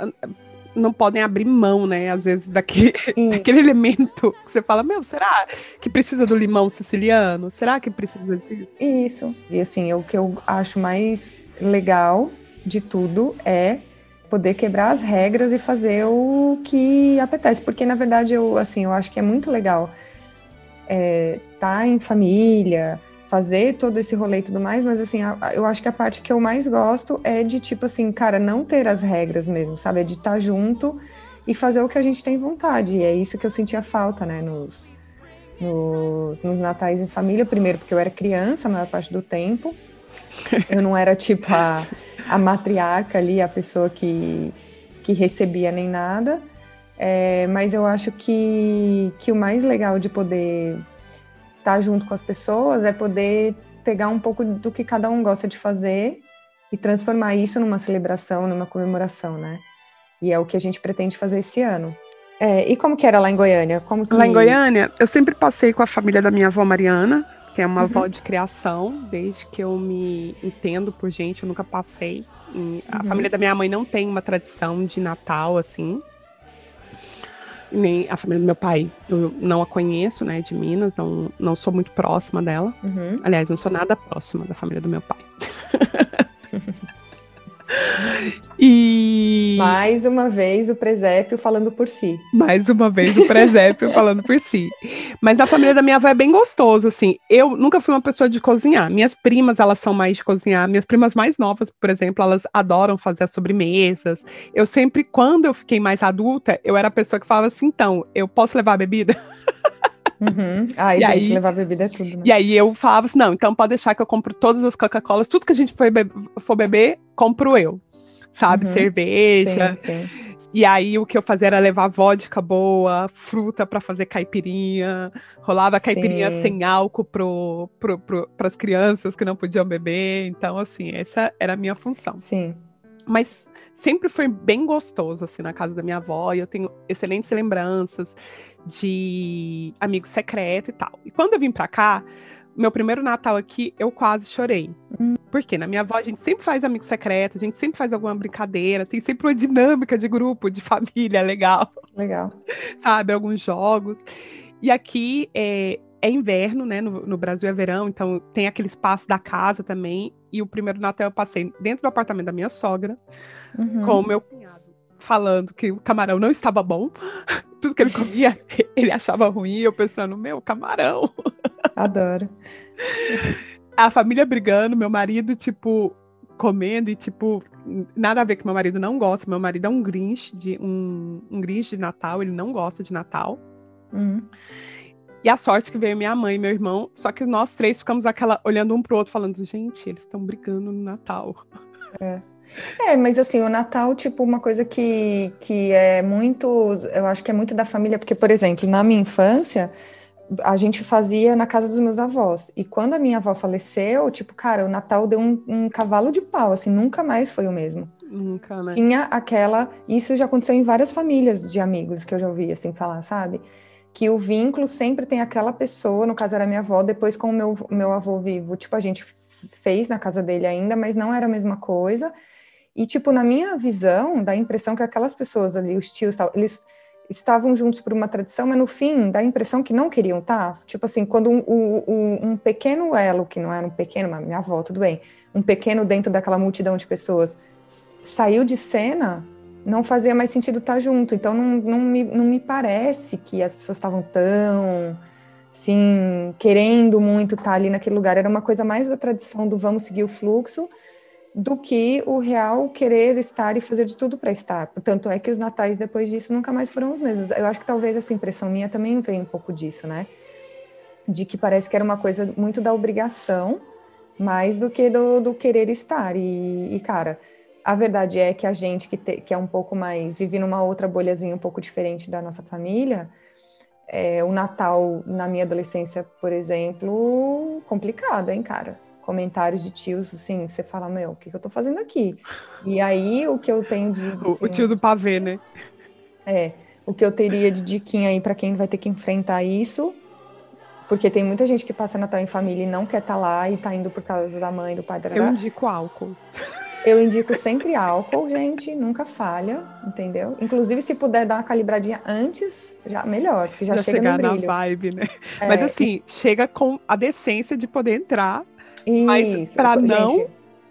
não podem abrir mão, né, às vezes, daquele, daquele elemento que você fala, meu, será que precisa do limão siciliano? Será que precisa disso? Isso. E, assim, o que eu acho mais legal de tudo é poder quebrar as regras e fazer o que apetece, porque na verdade eu assim eu acho que é muito legal é, tá em família, fazer todo esse rolê e tudo mais, mas assim eu acho que a parte que eu mais gosto é de tipo assim, cara, não ter as regras mesmo, sabe, é de estar tá junto e fazer o que a gente tem vontade. E é isso que eu sentia falta, né, nos nos, nos natais em família, primeiro porque eu era criança a maior parte do tempo, eu não era tipo a a matriarca ali, a pessoa que, que recebia nem nada. É, mas eu acho que, que o mais legal de poder estar junto com as pessoas é poder pegar um pouco do que cada um gosta de fazer e transformar isso numa celebração, numa comemoração, né? E é o que a gente pretende fazer esse ano. É, e como que era lá em Goiânia? Como que... Lá em Goiânia, eu sempre passei com a família da minha avó Mariana, que é uma uhum. avó de criação, desde que eu me entendo por gente, eu nunca passei. A uhum. família da minha mãe não tem uma tradição de Natal, assim. Nem a família do meu pai, eu não a conheço, né, de Minas, não, não sou muito próxima dela. Uhum. Aliás, não sou nada próxima da família do meu pai. E. Mais uma vez o presépio falando por si. Mais uma vez o presépio falando por si. Mas na família da minha avó é bem gostoso, assim. Eu nunca fui uma pessoa de cozinhar. Minhas primas, elas são mais de cozinhar. Minhas primas mais novas, por exemplo, elas adoram fazer as sobremesas. Eu sempre, quando eu fiquei mais adulta, eu era a pessoa que falava assim: então, eu posso levar a bebida? Uhum. Ai, e gente, aí, levar bebida é tudo. Né? E aí eu falava assim: não, então pode deixar que eu compro todas as Coca-Colas, tudo que a gente for, be for beber, compro eu. Sabe? Uhum. Cerveja. Sim, sim. E aí o que eu fazia era levar vodka boa, fruta para fazer caipirinha, rolava caipirinha Sim. sem álcool pro, pro, pro, as crianças que não podiam beber. Então, assim, essa era a minha função. Sim. Mas sempre foi bem gostoso, assim, na casa da minha avó, e eu tenho excelentes lembranças de amigo secreto e tal. E quando eu vim pra cá, meu primeiro Natal aqui, eu quase chorei. Hum. Porque na minha avó a gente sempre faz amigo secreto, a gente sempre faz alguma brincadeira, tem sempre uma dinâmica de grupo, de família legal. Legal. Sabe, alguns jogos. E aqui é, é inverno, né? No, no, Brasil é verão, então tem aquele espaço da casa também. E o primeiro Natal eu passei dentro do apartamento da minha sogra, uhum. com o meu cunhado, falando que o camarão não estava bom. Tudo que ele comia, ele achava ruim. Eu pensando, meu, camarão. Adoro. A família brigando, meu marido, tipo, comendo e, tipo, nada a ver que meu marido não gosta. Meu marido é um Grinch de, um, um Grinch de Natal, ele não gosta de Natal. Uhum. E a sorte que veio minha mãe e meu irmão, só que nós três ficamos aquela olhando um pro outro, falando, gente, eles estão brigando no Natal. É. É, mas assim, o Natal, tipo, uma coisa que, que é muito, eu acho que é muito da família, porque, por exemplo, na minha infância, a gente fazia na casa dos meus avós. E quando a minha avó faleceu, tipo, cara, o Natal deu um, um cavalo de pau, assim, nunca mais foi o mesmo. Nunca, né? Tinha aquela. Isso já aconteceu em várias famílias de amigos que eu já ouvi, assim, falar, sabe? Que o vínculo sempre tem aquela pessoa, no caso era minha avó, depois com o meu, meu avô vivo, tipo, a gente fez na casa dele ainda, mas não era a mesma coisa. E, tipo, na minha visão, dá a impressão que aquelas pessoas ali, os tios tal, eles estavam juntos por uma tradição, mas no fim dá a impressão que não queriam estar. Tá? Tipo assim, quando um, um, um pequeno elo, que não era um pequeno, mas minha avó, tudo bem, um pequeno dentro daquela multidão de pessoas, saiu de cena, não fazia mais sentido estar junto. Então não, não, me, não me parece que as pessoas estavam tão sim querendo muito estar ali naquele lugar. Era uma coisa mais da tradição do vamos seguir o fluxo do que o real querer estar e fazer de tudo para estar. Tanto é que os natais depois disso nunca mais foram os mesmos. Eu acho que talvez essa impressão minha também vem um pouco disso, né? De que parece que era uma coisa muito da obrigação, mais do que do, do querer estar. E, e, cara, a verdade é que a gente que, te, que é um pouco mais, vive numa outra bolhazinha um pouco diferente da nossa família, é, o Natal na minha adolescência, por exemplo, complicado, hein, cara? comentários de tios, assim, você fala, meu, o que, que eu tô fazendo aqui? E aí, o que eu tenho de... Assim, o tio do pavê, né? É, o que eu teria de diquinha aí para quem vai ter que enfrentar isso, porque tem muita gente que passa Natal em família e não quer estar tá lá e tá indo por causa da mãe, do pai, da Eu indico álcool. Eu indico sempre álcool, gente, nunca falha, entendeu? Inclusive, se puder dar uma calibradinha antes, já melhor, porque já, já chega no brilho. na vibe, né? É, Mas assim, e... chega com a decência de poder entrar isso. Mas para não.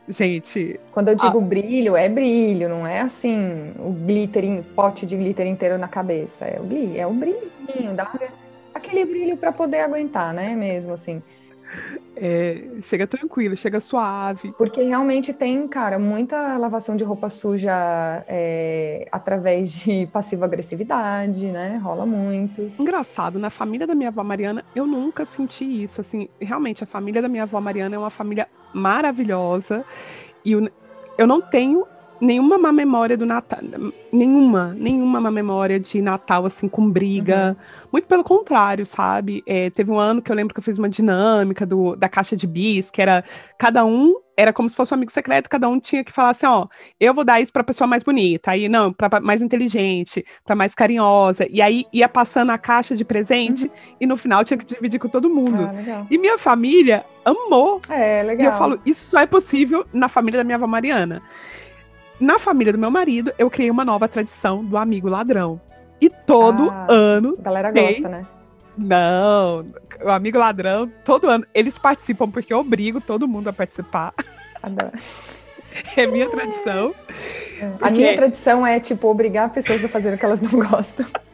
Gente. Quando eu digo brilho, é brilho, não é assim o glitter, pote de glitter inteiro na cabeça. É o, é o brilhinho, dá aquele brilho para poder aguentar, né? Mesmo assim. É, chega tranquilo, chega suave. Porque realmente tem, cara, muita lavação de roupa suja é, através de passiva-agressividade, né? Rola muito. Engraçado, na família da minha avó Mariana, eu nunca senti isso. Assim, realmente, a família da minha avó Mariana é uma família maravilhosa. E eu, eu não tenho nenhuma má memória do Natal, nenhuma, nenhuma má memória de Natal, assim, com briga. Uhum. Muito pelo contrário, sabe? É, teve um ano que eu lembro que eu fiz uma dinâmica do, da caixa de bis, que era cada um era como se fosse um amigo secreto, cada um tinha que falar assim, ó, eu vou dar isso para pessoa mais bonita, aí não, para mais inteligente, para mais carinhosa, e aí ia passando a caixa de presente uhum. e no final tinha que dividir com todo mundo. Ah, e minha família amou. É, legal. E eu falo, isso só é possível na família da minha avó Mariana. Na família do meu marido, eu criei uma nova tradição do amigo ladrão. E todo ah, ano. A galera tem... gosta, né? Não, o amigo ladrão, todo ano, eles participam porque eu obrigo todo mundo a participar. Adoro. É minha tradição. Porque... A minha tradição é, tipo, obrigar pessoas a fazer o que elas não gostam.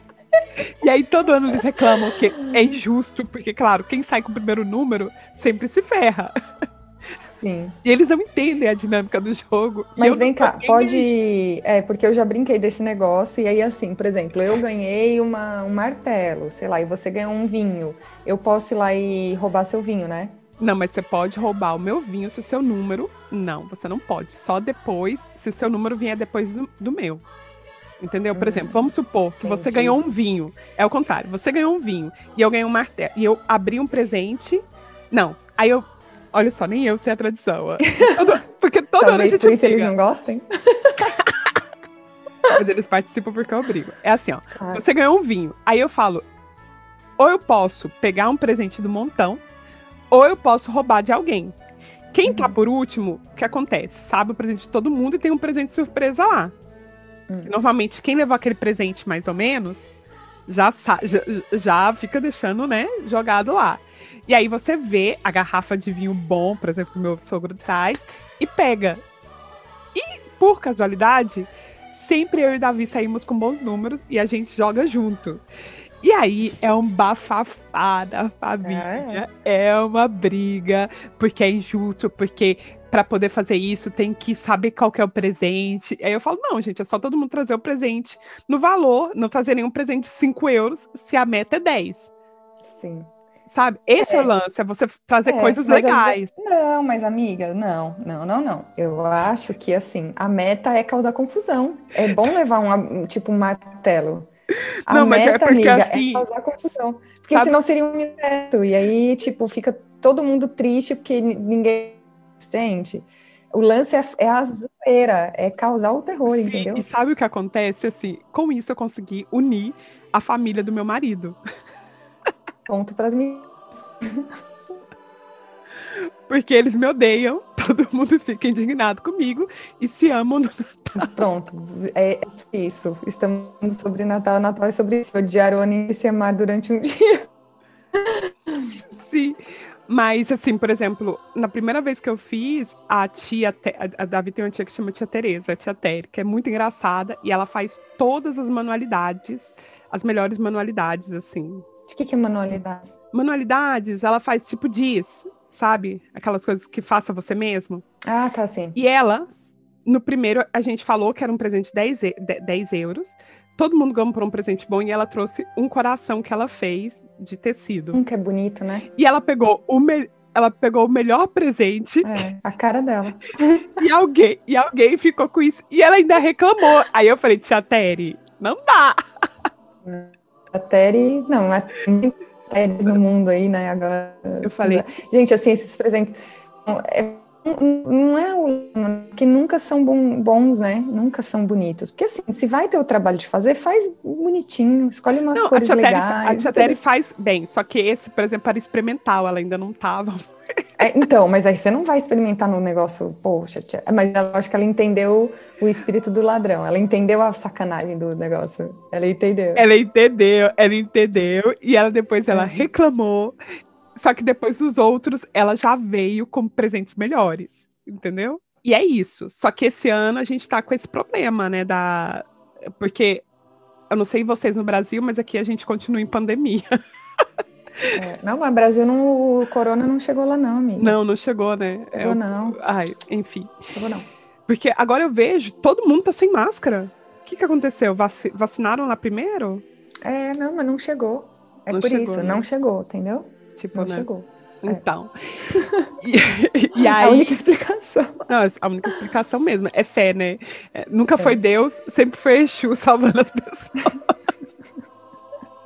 E aí todo ano eles reclamam que é injusto, porque, claro, quem sai com o primeiro número sempre se ferra. Sim. E eles não entendem a dinâmica do jogo. Mas vem cá, pode. É, porque eu já brinquei desse negócio, e aí, assim, por exemplo, eu ganhei uma, um martelo, sei lá, e você ganhou um vinho. Eu posso ir lá e roubar seu vinho, né? Não, mas você pode roubar o meu vinho se o seu número. Não, você não pode. Só depois, se o seu número vier depois do, do meu. Entendeu? Por hum, exemplo, vamos supor que entendi. você ganhou um vinho. É o contrário. Você ganhou um vinho e eu ganhei um martelo. E eu abri um presente. Não. Aí eu Olha só, nem eu sei a tradição. porque toda Talvez hora a gente por isso eles não gostem. Mas eles participam porque eu brigo. É assim, ó. Claro. Você ganhou um vinho. Aí eu falo, ou eu posso pegar um presente do montão, ou eu posso roubar de alguém. Quem tá uhum. tá por último, o que acontece? Sabe o presente de todo mundo e tem um presente surpresa lá. Uhum. Normalmente, quem levou aquele presente mais ou menos, já, já, já fica deixando, né, jogado lá. E aí você vê a garrafa de vinho bom, por exemplo, que o meu sogro traz, e pega. E, por casualidade, sempre eu e Davi saímos com bons números e a gente joga junto. E aí é um bafafá da família, é, é uma briga, porque é injusto, porque para poder fazer isso tem que saber qual que é o presente. Aí eu falo, não, gente, é só todo mundo trazer o presente no valor, não trazer nenhum presente de 5 euros se a meta é 10. Sim. Sabe? Esse é, é o lance, é você trazer é, coisas legais. Vezes, não, mas amiga, não, não, não, não. Eu acho que assim, a meta é causar confusão. É bom levar um tipo um martelo. A não, meta, mas é porque, amiga, é assim, é causar confusão. Porque sabe? senão seria um mineto. E aí, tipo, fica todo mundo triste porque ninguém sente. O lance é, é a zoeira, é causar o terror, Sim, entendeu? E sabe o que acontece? Assim, com isso eu consegui unir a família do meu marido. Ponto para as meninas. Porque eles me odeiam, todo mundo fica indignado comigo e se amam no Natal. Pronto, é isso. Estamos sobre Natal. Natal é sobre isso. Odiar o anime e se amar durante um dia. Sim, Mas, assim, por exemplo, na primeira vez que eu fiz, a tia, a Davi tem uma tia que chama tia Tereza, a tia Tere, que é muito engraçada, e ela faz todas as manualidades, as melhores manualidades, assim. O que, que é manualidades? Manualidades, ela faz tipo diz, sabe? Aquelas coisas que faça você mesmo. Ah, tá, sim. E ela, no primeiro, a gente falou que era um presente de 10, 10 euros. Todo mundo comprou um presente bom e ela trouxe um coração que ela fez de tecido. Hum, que é bonito, né? E ela pegou o, me... ela pegou o melhor presente. É, a cara dela. e, alguém, e alguém ficou com isso. E ela ainda reclamou. Aí eu falei, tia Terry, não dá. A Terry, não, a Terry no mundo aí, né? Agora. Eu falei. Gente, assim, esses presentes. É não é o que nunca são bons, né? Nunca são bonitos. Porque assim, se vai ter o trabalho de fazer, faz bonitinho, escolhe umas não, cores a legais. A Tia faz bem, só que esse, por exemplo, para experimental, ela ainda não tava. É, então, mas aí você não vai experimentar no negócio, poxa, tia. mas eu acho que ela entendeu o espírito do ladrão, ela entendeu a sacanagem do negócio, ela entendeu. Ela entendeu, ela entendeu, e ela depois ela é. reclamou, só que depois os outros, ela já veio com presentes melhores, entendeu? E é isso. Só que esse ano a gente tá com esse problema, né? Da... Porque eu não sei vocês no Brasil, mas aqui a gente continua em pandemia. É, não, mas Brasil não, o corona não chegou lá, não, amiga. Não, não chegou, né? Chegou, é, não. Ai, enfim. Chegou, não. Porque agora eu vejo, todo mundo tá sem máscara. O que, que aconteceu? Vac... Vacinaram lá primeiro? É, não, mas não chegou. É não por chegou, isso, né? não chegou, entendeu? Tipo, não né? chegou. Então. É. E, e, aí. A única explicação. Não, a única explicação mesmo. É fé, né? É, nunca é. foi Deus, sempre foi Exu salvando as pessoas.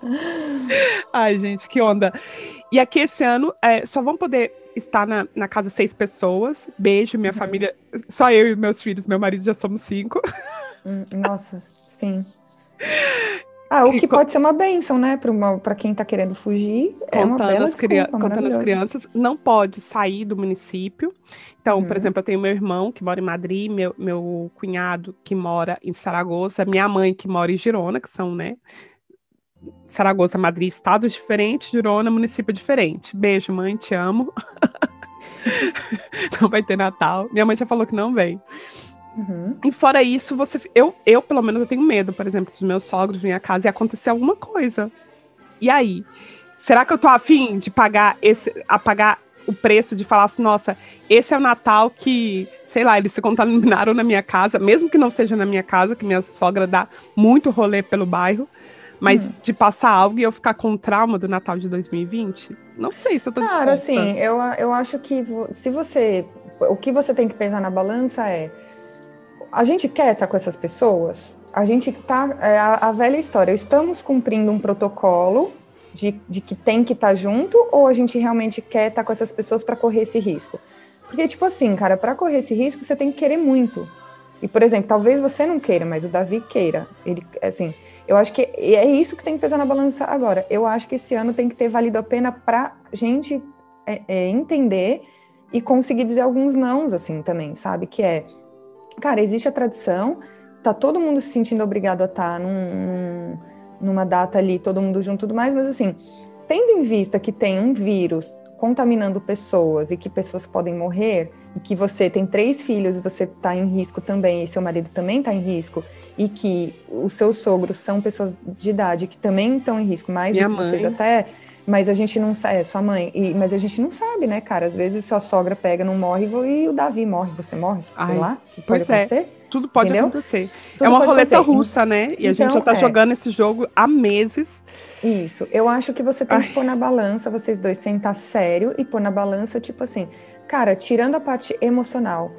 Ai, gente, que onda. E aqui esse ano é, só vão poder estar na, na casa seis pessoas. Beijo, minha uhum. família. Só eu e meus filhos, meu marido já somos cinco. Hum, nossa, sim. Ah, o que, pode ser uma benção, né? Para quem está querendo fugir. É uma bela as desculpa, Contando as crianças, não pode sair do município. Então, uhum. por exemplo, eu tenho meu irmão que mora em Madrid, meu, meu cunhado que mora em Saragoça, minha mãe que mora em Girona, que são, né? Saragoça, Madrid, estados diferentes, Girona, município diferente. Beijo, mãe, te amo. não vai ter Natal. Minha mãe já falou que não vem. Uhum. E fora isso, você. Eu, eu, pelo menos, eu tenho medo, por exemplo, dos meus sogros virem a casa e acontecer alguma coisa. E aí? Será que eu tô afim de pagar esse. a pagar o preço de falar assim, nossa, esse é o Natal que, sei lá, eles se contaminaram na minha casa, mesmo que não seja na minha casa, que minha sogra dá muito rolê pelo bairro, mas hum. de passar algo e eu ficar com trauma do Natal de 2020? Não sei se eu tô disposta. Cara, assim, eu, eu acho que se você. O que você tem que pesar na balança é a gente quer estar com essas pessoas? A gente tá. É a, a velha história, estamos cumprindo um protocolo de, de que tem que estar junto, ou a gente realmente quer estar com essas pessoas para correr esse risco? Porque, tipo assim, cara, para correr esse risco, você tem que querer muito. E, por exemplo, talvez você não queira, mas o Davi queira. Ele, assim, eu acho que é isso que tem que pesar na balança agora. Eu acho que esse ano tem que ter valido a pena para gente é, é, entender e conseguir dizer alguns nãos, assim, também, sabe? Que é, cara, existe a tradição, tá todo mundo se sentindo obrigado a estar tá num, num, numa data ali, todo mundo junto e tudo mais, mas assim, tendo em vista que tem um vírus contaminando pessoas e que pessoas podem morrer, e que você tem três filhos e você está em risco também, e seu marido também está em risco, e que os seus sogros são pessoas de idade que também estão em risco, mais Minha do que mãe. vocês até, mas a gente não sabe, é sua mãe, e, mas a gente não sabe, né, cara? Às vezes sua sogra pega, não morre e o Davi morre, você morre, Ai, sei lá, que pode é. acontecer. Tudo pode Entendeu? acontecer. Tudo é uma roleta acontecer. russa, né? E então, a gente já tá é. jogando esse jogo há meses. Isso. Eu acho que você tem Ai. que pôr na balança, vocês dois sentar sério e pôr na balança, tipo assim, cara, tirando a parte emocional,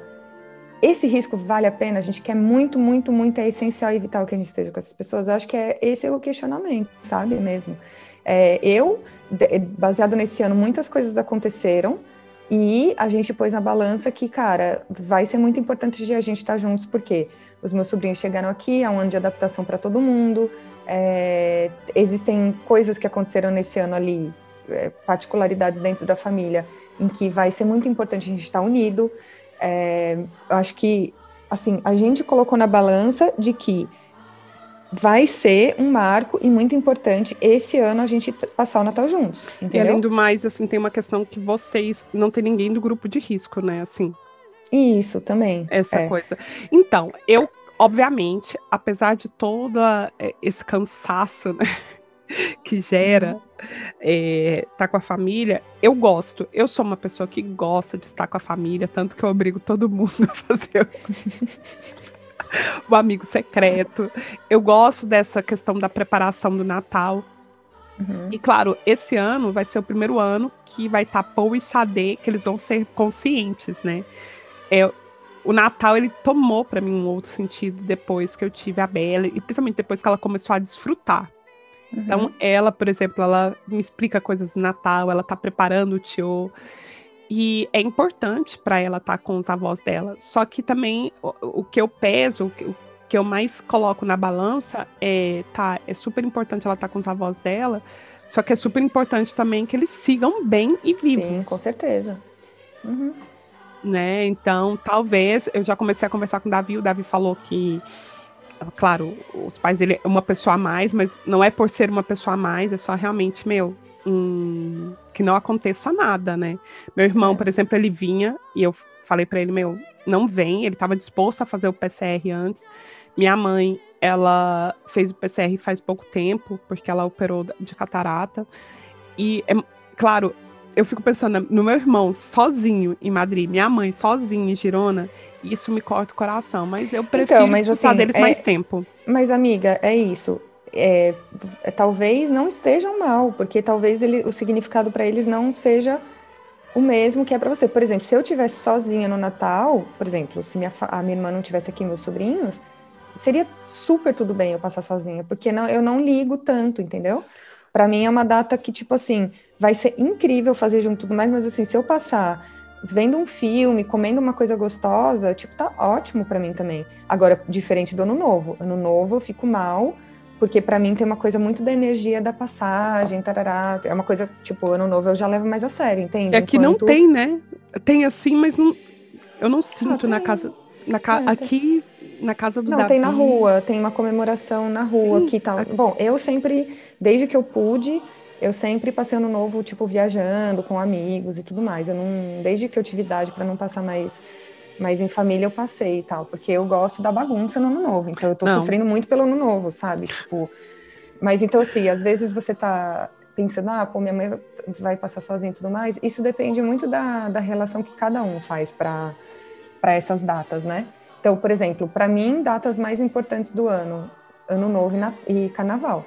esse risco vale a pena? A gente quer muito, muito, muito, é essencial e vital que a gente esteja com essas pessoas. Eu acho que é esse é o questionamento, sabe mesmo. É, eu, baseado nesse ano, muitas coisas aconteceram e a gente pôs na balança que, cara, vai ser muito importante de a gente estar juntos, porque os meus sobrinhos chegaram aqui, é um ano de adaptação para todo mundo, é, existem coisas que aconteceram nesse ano ali, é, particularidades dentro da família, em que vai ser muito importante a gente estar unido. É, eu acho que, assim, a gente colocou na balança de que vai ser um marco e muito importante esse ano a gente passar o Natal juntos. Entendeu? E além do mais, assim, tem uma questão que vocês não tem ninguém do grupo de risco, né? Assim. Isso também. Essa é. coisa. Então, eu, obviamente, apesar de todo é, esse cansaço, né? que gera é, tá com a família, eu gosto. Eu sou uma pessoa que gosta de estar com a família, tanto que eu obrigo todo mundo a fazer o amigo secreto. Eu gosto dessa questão da preparação do Natal. Uhum. E claro, esse ano vai ser o primeiro ano que vai estar tá Paul e Sade, que eles vão ser conscientes, né? É, o Natal ele tomou para mim um outro sentido depois que eu tive a Bela e principalmente depois que ela começou a desfrutar. Uhum. Então, ela, por exemplo, ela me explica coisas do Natal, ela tá preparando o tio. E é importante para ela estar tá com os avós dela. Só que também o, o que eu peso, o que, o que eu mais coloco na balança é, tá, é super importante ela estar tá com os avós dela, só que é super importante também que eles sigam bem e vivos. Sim, com certeza. Uhum. Né? Então, talvez, eu já comecei a conversar com o Davi, o Davi falou que claro, os pais dele é uma pessoa a mais, mas não é por ser uma pessoa a mais, é só realmente, meu, que não aconteça nada, né? Meu irmão, é. por exemplo, ele vinha e eu falei para ele, meu, não vem, ele estava disposto a fazer o PCR antes. Minha mãe, ela fez o PCR faz pouco tempo, porque ela operou de catarata. E, é, claro, eu fico pensando no meu irmão sozinho em Madrid, minha mãe sozinha em Girona, isso me corta o coração, mas eu prefiro então, mas, assim, deles é, mais tempo. Mas, amiga, é isso. É, é, talvez não estejam mal, porque talvez ele, o significado para eles não seja o mesmo que é para você. Por exemplo, se eu tivesse sozinha no Natal, por exemplo, se minha, a minha irmã não tivesse aqui meus sobrinhos, seria super tudo bem eu passar sozinha, porque não, eu não ligo tanto, entendeu? Para mim é uma data que, tipo assim, vai ser incrível fazer junto tudo mais, mas assim, se eu passar vendo um filme, comendo uma coisa gostosa, tipo, tá ótimo para mim também. Agora, diferente do ano novo. Ano novo eu fico mal, porque para mim tem uma coisa muito da energia da passagem, tarará. É uma coisa, tipo, ano novo eu já levo mais a sério, entende? É que Enquanto... não tem, né? Tem assim, mas não, eu não sinto ah, na casa. Na ca... É, aqui na casa do Não, Davi. tem na rua, tem uma comemoração na rua Sim. que tal. Bom, eu sempre, desde que eu pude, eu sempre passei ano novo, tipo, viajando com amigos e tudo mais. Eu não, desde que eu tive idade para não passar mais, mais em família, eu passei e tal, porque eu gosto da bagunça no ano novo. Então eu tô não. sofrendo muito pelo ano novo, sabe? Tipo, mas então assim, às vezes você tá pensando, ah, pô, minha mãe vai passar sozinha e tudo mais. Isso depende muito da, da relação que cada um faz para para essas datas, né? Então, por exemplo, para mim, datas mais importantes do ano, ano novo e, e carnaval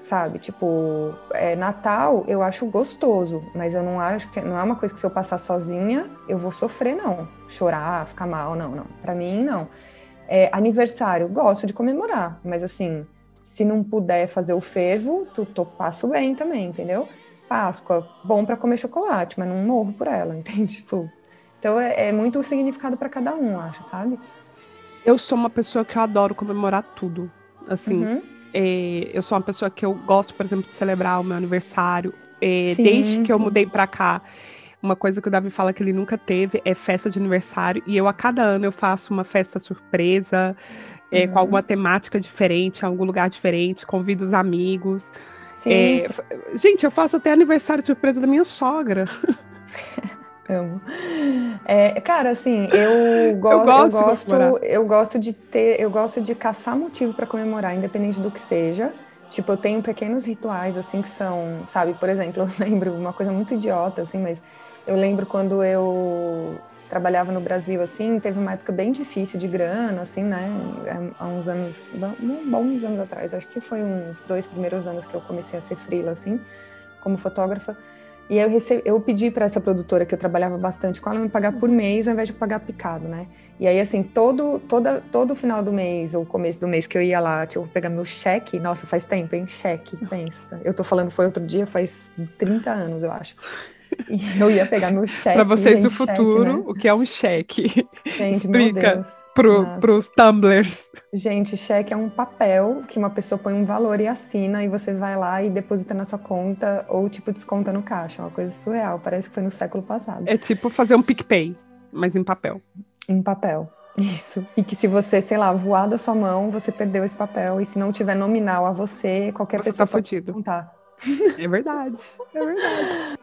sabe? Tipo, é, Natal eu acho gostoso, mas eu não acho que não é uma coisa que se eu passar sozinha eu vou sofrer, não. Chorar, ficar mal, não, não. Para mim, não. É, aniversário, gosto de comemorar, mas assim, se não puder fazer o fervo, tu, tu passo bem também, entendeu? Páscoa, bom para comer chocolate, mas não morro por ela, entende? Tipo, então é, é muito significado para cada um, acho, sabe? Eu sou uma pessoa que eu adoro comemorar tudo. Assim, uhum é, eu sou uma pessoa que eu gosto, por exemplo, de celebrar o meu aniversário. É, sim, desde que sim. eu mudei para cá, uma coisa que o Davi fala que ele nunca teve é festa de aniversário. E eu, a cada ano, eu faço uma festa surpresa, é, uhum. com alguma temática diferente, em algum lugar diferente, convido os amigos. Sim, é, sim. Gente, eu faço até aniversário surpresa da minha sogra. Amo. É, cara, assim, eu, go eu gosto, eu gosto, eu gosto de ter, eu gosto de caçar motivo para comemorar, independente do que seja. Tipo, eu tenho pequenos rituais, assim, que são, sabe, por exemplo, eu lembro uma coisa muito idiota, assim, mas eu lembro quando eu trabalhava no Brasil, assim, teve uma época bem difícil de grana, assim, né, há uns anos, bons anos atrás, acho que foi uns dois primeiros anos que eu comecei a ser frila, assim, como fotógrafa, e eu, recebi, eu pedi para essa produtora que eu trabalhava bastante com ela me pagar por mês ao invés de pagar picado, né? E aí, assim, todo, toda, todo final do mês ou começo do mês que eu ia lá, tipo, pegar meu cheque, nossa, faz tempo, hein? Cheque, pensa. Eu tô falando, foi outro dia, faz 30 anos, eu acho. E eu ia pegar meu cheque. Para vocês do futuro, cheque, né? o que é um cheque? Gente, Explica. meu Deus para os tumblers. Gente, cheque é um papel que uma pessoa põe um valor e assina, e você vai lá e deposita na sua conta, ou tipo, desconta no caixa. É uma coisa surreal, parece que foi no século passado. É tipo fazer um PicPay, mas em papel. Em papel. Isso. E que se você, sei lá, voar da sua mão, você perdeu esse papel. E se não tiver nominal a você, qualquer Você pessoa tá pode fudido. contar. É verdade. É verdade.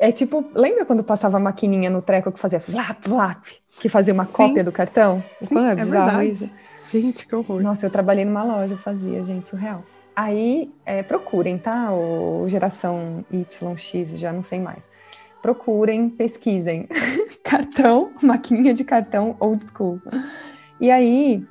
É tipo, lembra quando passava a maquininha no treco que fazia flap, flap, que fazia uma cópia do cartão? Sim, é é bizarro verdade. isso? Gente, que horror. Nossa, eu trabalhei numa loja, eu fazia, gente, surreal. Aí, é, procurem, tá? O geração YX, já não sei mais. Procurem, pesquisem. cartão, maquininha de cartão old school. E aí,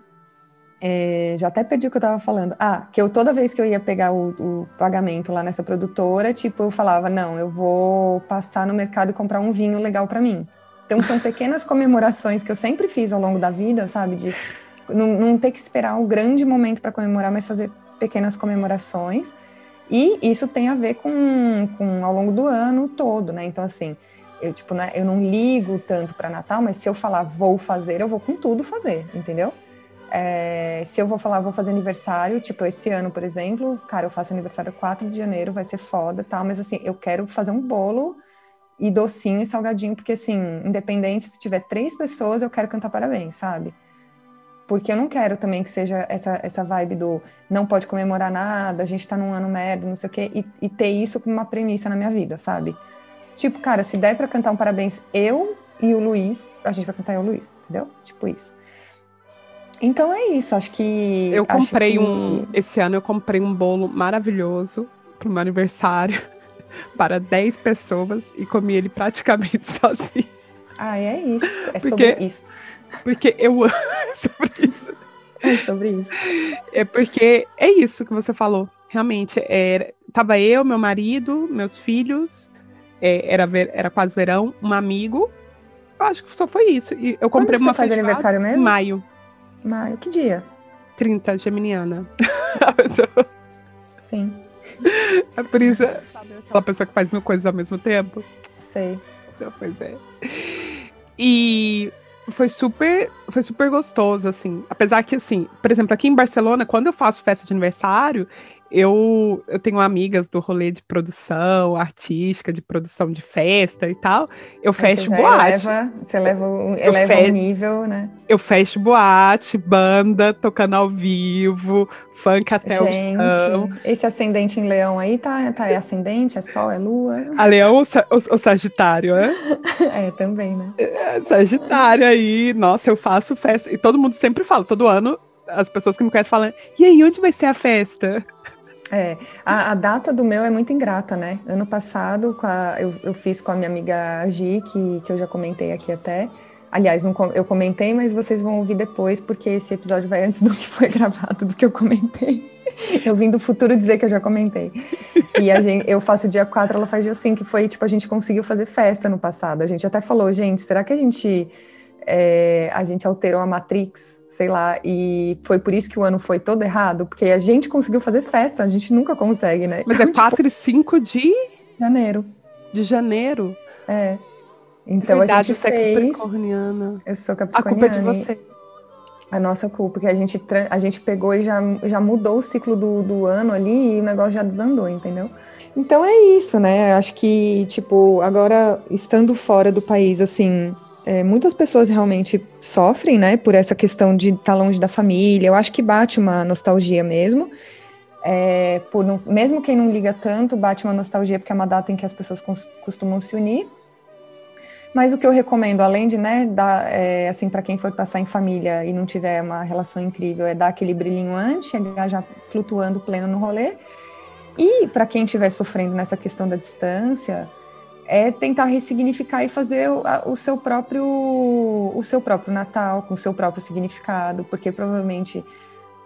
é, já até perdi o que eu tava falando. Ah, que eu toda vez que eu ia pegar o, o pagamento lá nessa produtora, tipo, eu falava, não, eu vou passar no mercado e comprar um vinho legal para mim. Então são pequenas comemorações que eu sempre fiz ao longo da vida, sabe? De não, não ter que esperar o grande momento para comemorar, mas fazer pequenas comemorações. E isso tem a ver com, com ao longo do ano todo, né? Então, assim, eu, tipo, né, eu não ligo tanto para Natal, mas se eu falar vou fazer, eu vou com tudo fazer, entendeu? É, se eu vou falar vou fazer aniversário, tipo, esse ano, por exemplo, cara, eu faço aniversário 4 de janeiro, vai ser foda tal, mas assim, eu quero fazer um bolo e docinho e salgadinho, porque assim, independente se tiver três pessoas, eu quero cantar parabéns, sabe? Porque eu não quero também que seja essa, essa vibe do não pode comemorar nada, a gente tá num ano merda, não sei o quê, e, e ter isso como uma premissa na minha vida, sabe? Tipo, cara, se der pra cantar um parabéns eu e o Luiz, a gente vai cantar eu e o Luiz, entendeu? Tipo isso. Então é isso, acho que. Eu acho comprei que- um. Esse ano eu comprei um bolo maravilhoso pro meu aniversário para 10 pessoas e comi ele praticamente sozinho. Ah, é isso. É Porque- sobre isso. Porque eu amo sobre isso. É sobre isso. É porque é isso que você falou. Realmente, era, tava eu, meu marido, meus filhos, é, era, ver- era quase verão, um amigo. Eu acho que só foi isso. E eu Quando comprei que uma você faz aniversário mesmo? maio, Maio, que dia? 30, geminiana. Sim, isso, sabe, aquela pessoa que faz mil coisas ao mesmo tempo. sei. Então, Pois é. E foi super, foi super gostoso, assim. Apesar que, assim, por exemplo, aqui em Barcelona, quando eu faço festa de aniversário, eu, eu tenho amigas do rolê de produção artística, de produção de festa e tal. Eu fecho você boate. Eleva, você eleva, o- eleva o nível, né? Eu fecho boate, banda, tocando ao vivo, funk até o chão. Gente, esse ascendente em leão aí tá, tá é ascendente, é sol, é lua? A Leão ou, Sa- ou- ou Sagitário, né? É, também, né? É, Sagitário aí, nossa, eu faço festa. E todo mundo sempre fala, todo ano, as pessoas que me conhecem falam, e aí, onde vai ser a festa? É, a, a data do meu é muito ingrata, né? Ano passado, a- eu, eu fiz com a minha amiga Gi, que, que eu já comentei aqui até. Aliás, não eu comentei, mas vocês vão ouvir depois, porque esse episódio vai antes do que foi gravado, do que eu comentei. Eu vim do futuro dizer que eu já comentei. E a gente, eu faço dia 4, ela faz dia 5, que foi, tipo, a gente conseguiu fazer festa no passado. A gente até falou, gente, será que a gente, é, a gente alterou a Matrix, sei lá, e foi por isso que o ano foi todo errado? Porque a gente conseguiu fazer festa, a gente nunca consegue, né? Mas é 4 e 5 de, Janeiro. de janeiro. É. Então Verdade, a gente você é fez. capricorniana. Eu sou A culpa é capricorniana. de você. A nossa culpa, porque a gente, a gente pegou e já, já mudou o ciclo do, do ano ali e o negócio já desandou, entendeu? Então é isso, né? Acho que, tipo, agora estando fora do país, assim, é, muitas pessoas realmente sofrem, né, por essa questão de estar longe da família. Eu acho que bate uma nostalgia mesmo. É, por não- mesmo quem não liga tanto, bate uma nostalgia, porque é uma data em que as pessoas costumam se unir. Mas o que eu recomendo, além de, né, dar, é, assim, para quem for passar em família e não tiver uma relação incrível, é dar aquele brilhinho antes, chegar já flutuando pleno no rolê. E para quem estiver sofrendo nessa questão da distância, é tentar ressignificar e fazer o, o seu próprio o seu próprio Natal com o seu próprio significado, porque provavelmente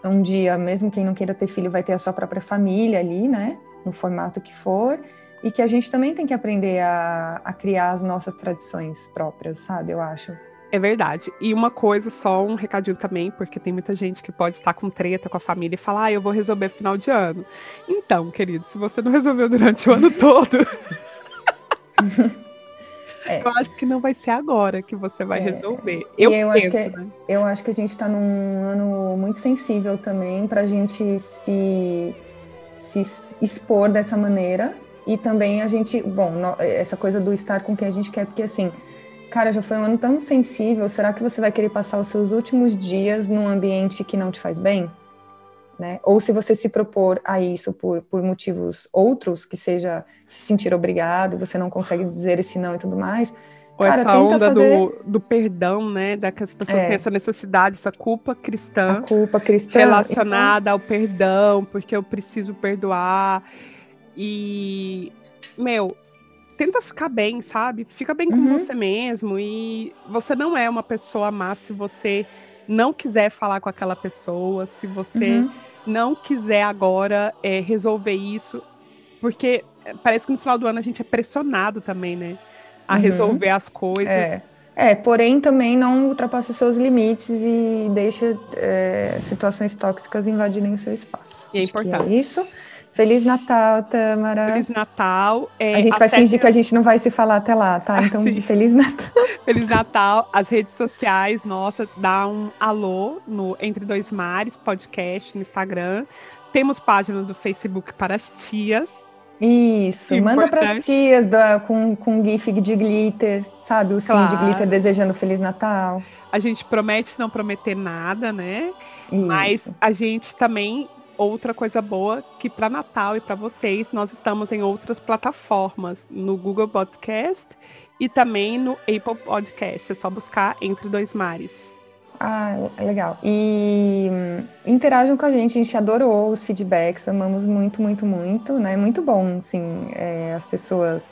um dia, mesmo quem não queira ter filho, vai ter a sua própria família ali, né, no formato que for, e que a gente também tem que aprender a, a criar as nossas tradições próprias, sabe? Eu acho. É verdade. E uma coisa, só um recadinho também, porque tem muita gente que pode estar com treta com a família e falar, ah, eu vou resolver final de ano. Então, querido, se você não resolveu durante o ano todo, É. eu acho que não vai ser agora que você vai É. resolver. Eu, eu penso, acho que é- né? Eu acho que a gente está num ano muito sensível também para a gente se, se expor dessa maneira e também a gente, bom, essa coisa do estar com quem a gente quer, porque assim, cara, já foi um ano tão sensível, será que você vai querer passar os seus últimos dias num ambiente que não te faz bem? Né? Ou se você se propor a isso por, por motivos outros, que seja se sentir obrigado, você não consegue dizer esse não e tudo mais. Ou cara, essa onda fazer... do, do perdão, né? Da que as pessoas é. têm essa necessidade, essa culpa cristã. A culpa cristã. Relacionada então... ao perdão, porque eu preciso perdoar. E, meu, tenta ficar bem, sabe? Fica bem uhum. com você mesmo. E você não é uma pessoa má se você não quiser falar com aquela pessoa, se você. Uhum não quiser agora é, resolver isso, porque é, parece que no final do ano a gente é pressionado também, né? A uhum. resolver as coisas. É. é, porém também não ultrapasse os seus limites e deixe é, situações tóxicas invadirem o seu espaço. E é importante. é isso. Feliz Natal, Tamara. Feliz Natal. É, a gente vai fingir que a gente não vai se falar até lá, tá? Então, Sim. Feliz Natal. Feliz Natal. As redes sociais, nossa, dá um alô no Entre Dois Mares podcast no Instagram. Temos página do Facebook para as tias. Isso, Importante. manda para as tias da, com, com gif de glitter, sabe? O claro. de glitter desejando Feliz Natal. A gente promete não prometer nada, né? Isso. Mas a gente também outra coisa boa que para Natal e para vocês nós estamos em outras plataformas, no Google Podcast e também no Apple Podcast. É só buscar Entre Dois Mares. Ah, é legal. E hum, interajam com a gente, a gente adorou os feedbacks, amamos muito, muito, muito, né? Muito bom, assim, é, as pessoas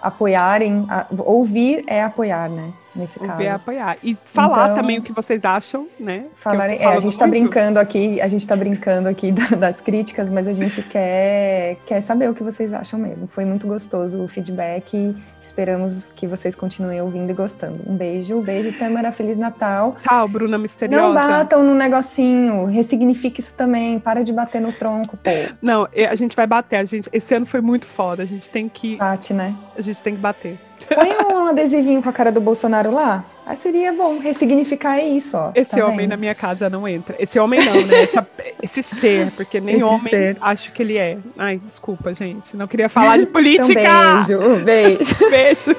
apoiarem, a, ouvir é apoiar, né? Nesse caso. É apoiar. E falar então, também o que vocês acham, né? Falar, é, a gente está brincando aqui, a gente está brincando aqui das críticas, mas a gente quer, quer saber o que vocês acham mesmo. Foi muito gostoso o feedback esperamos que vocês continuem ouvindo e gostando. Um beijo, um beijo, Tamara, Feliz Natal. Tchau, Bruna Misteriosa. Não batam no negocinho, ressignifique isso também, para de bater no tronco, pô. Não, a gente vai bater, a gente, esse ano foi muito foda, a gente tem que... Bate, né? A gente tem que bater. Põe um adesivinho com a cara do Bolsonaro lá. Aí seria bom ressignificar isso, ó. Esse tá homem vendo? na minha casa não entra. Esse homem não, né? Essa, esse ser, porque nem esse homem ser. acho que ele é. Ai, desculpa, gente. Não queria falar de política. Então, beijo, beijo. beijo.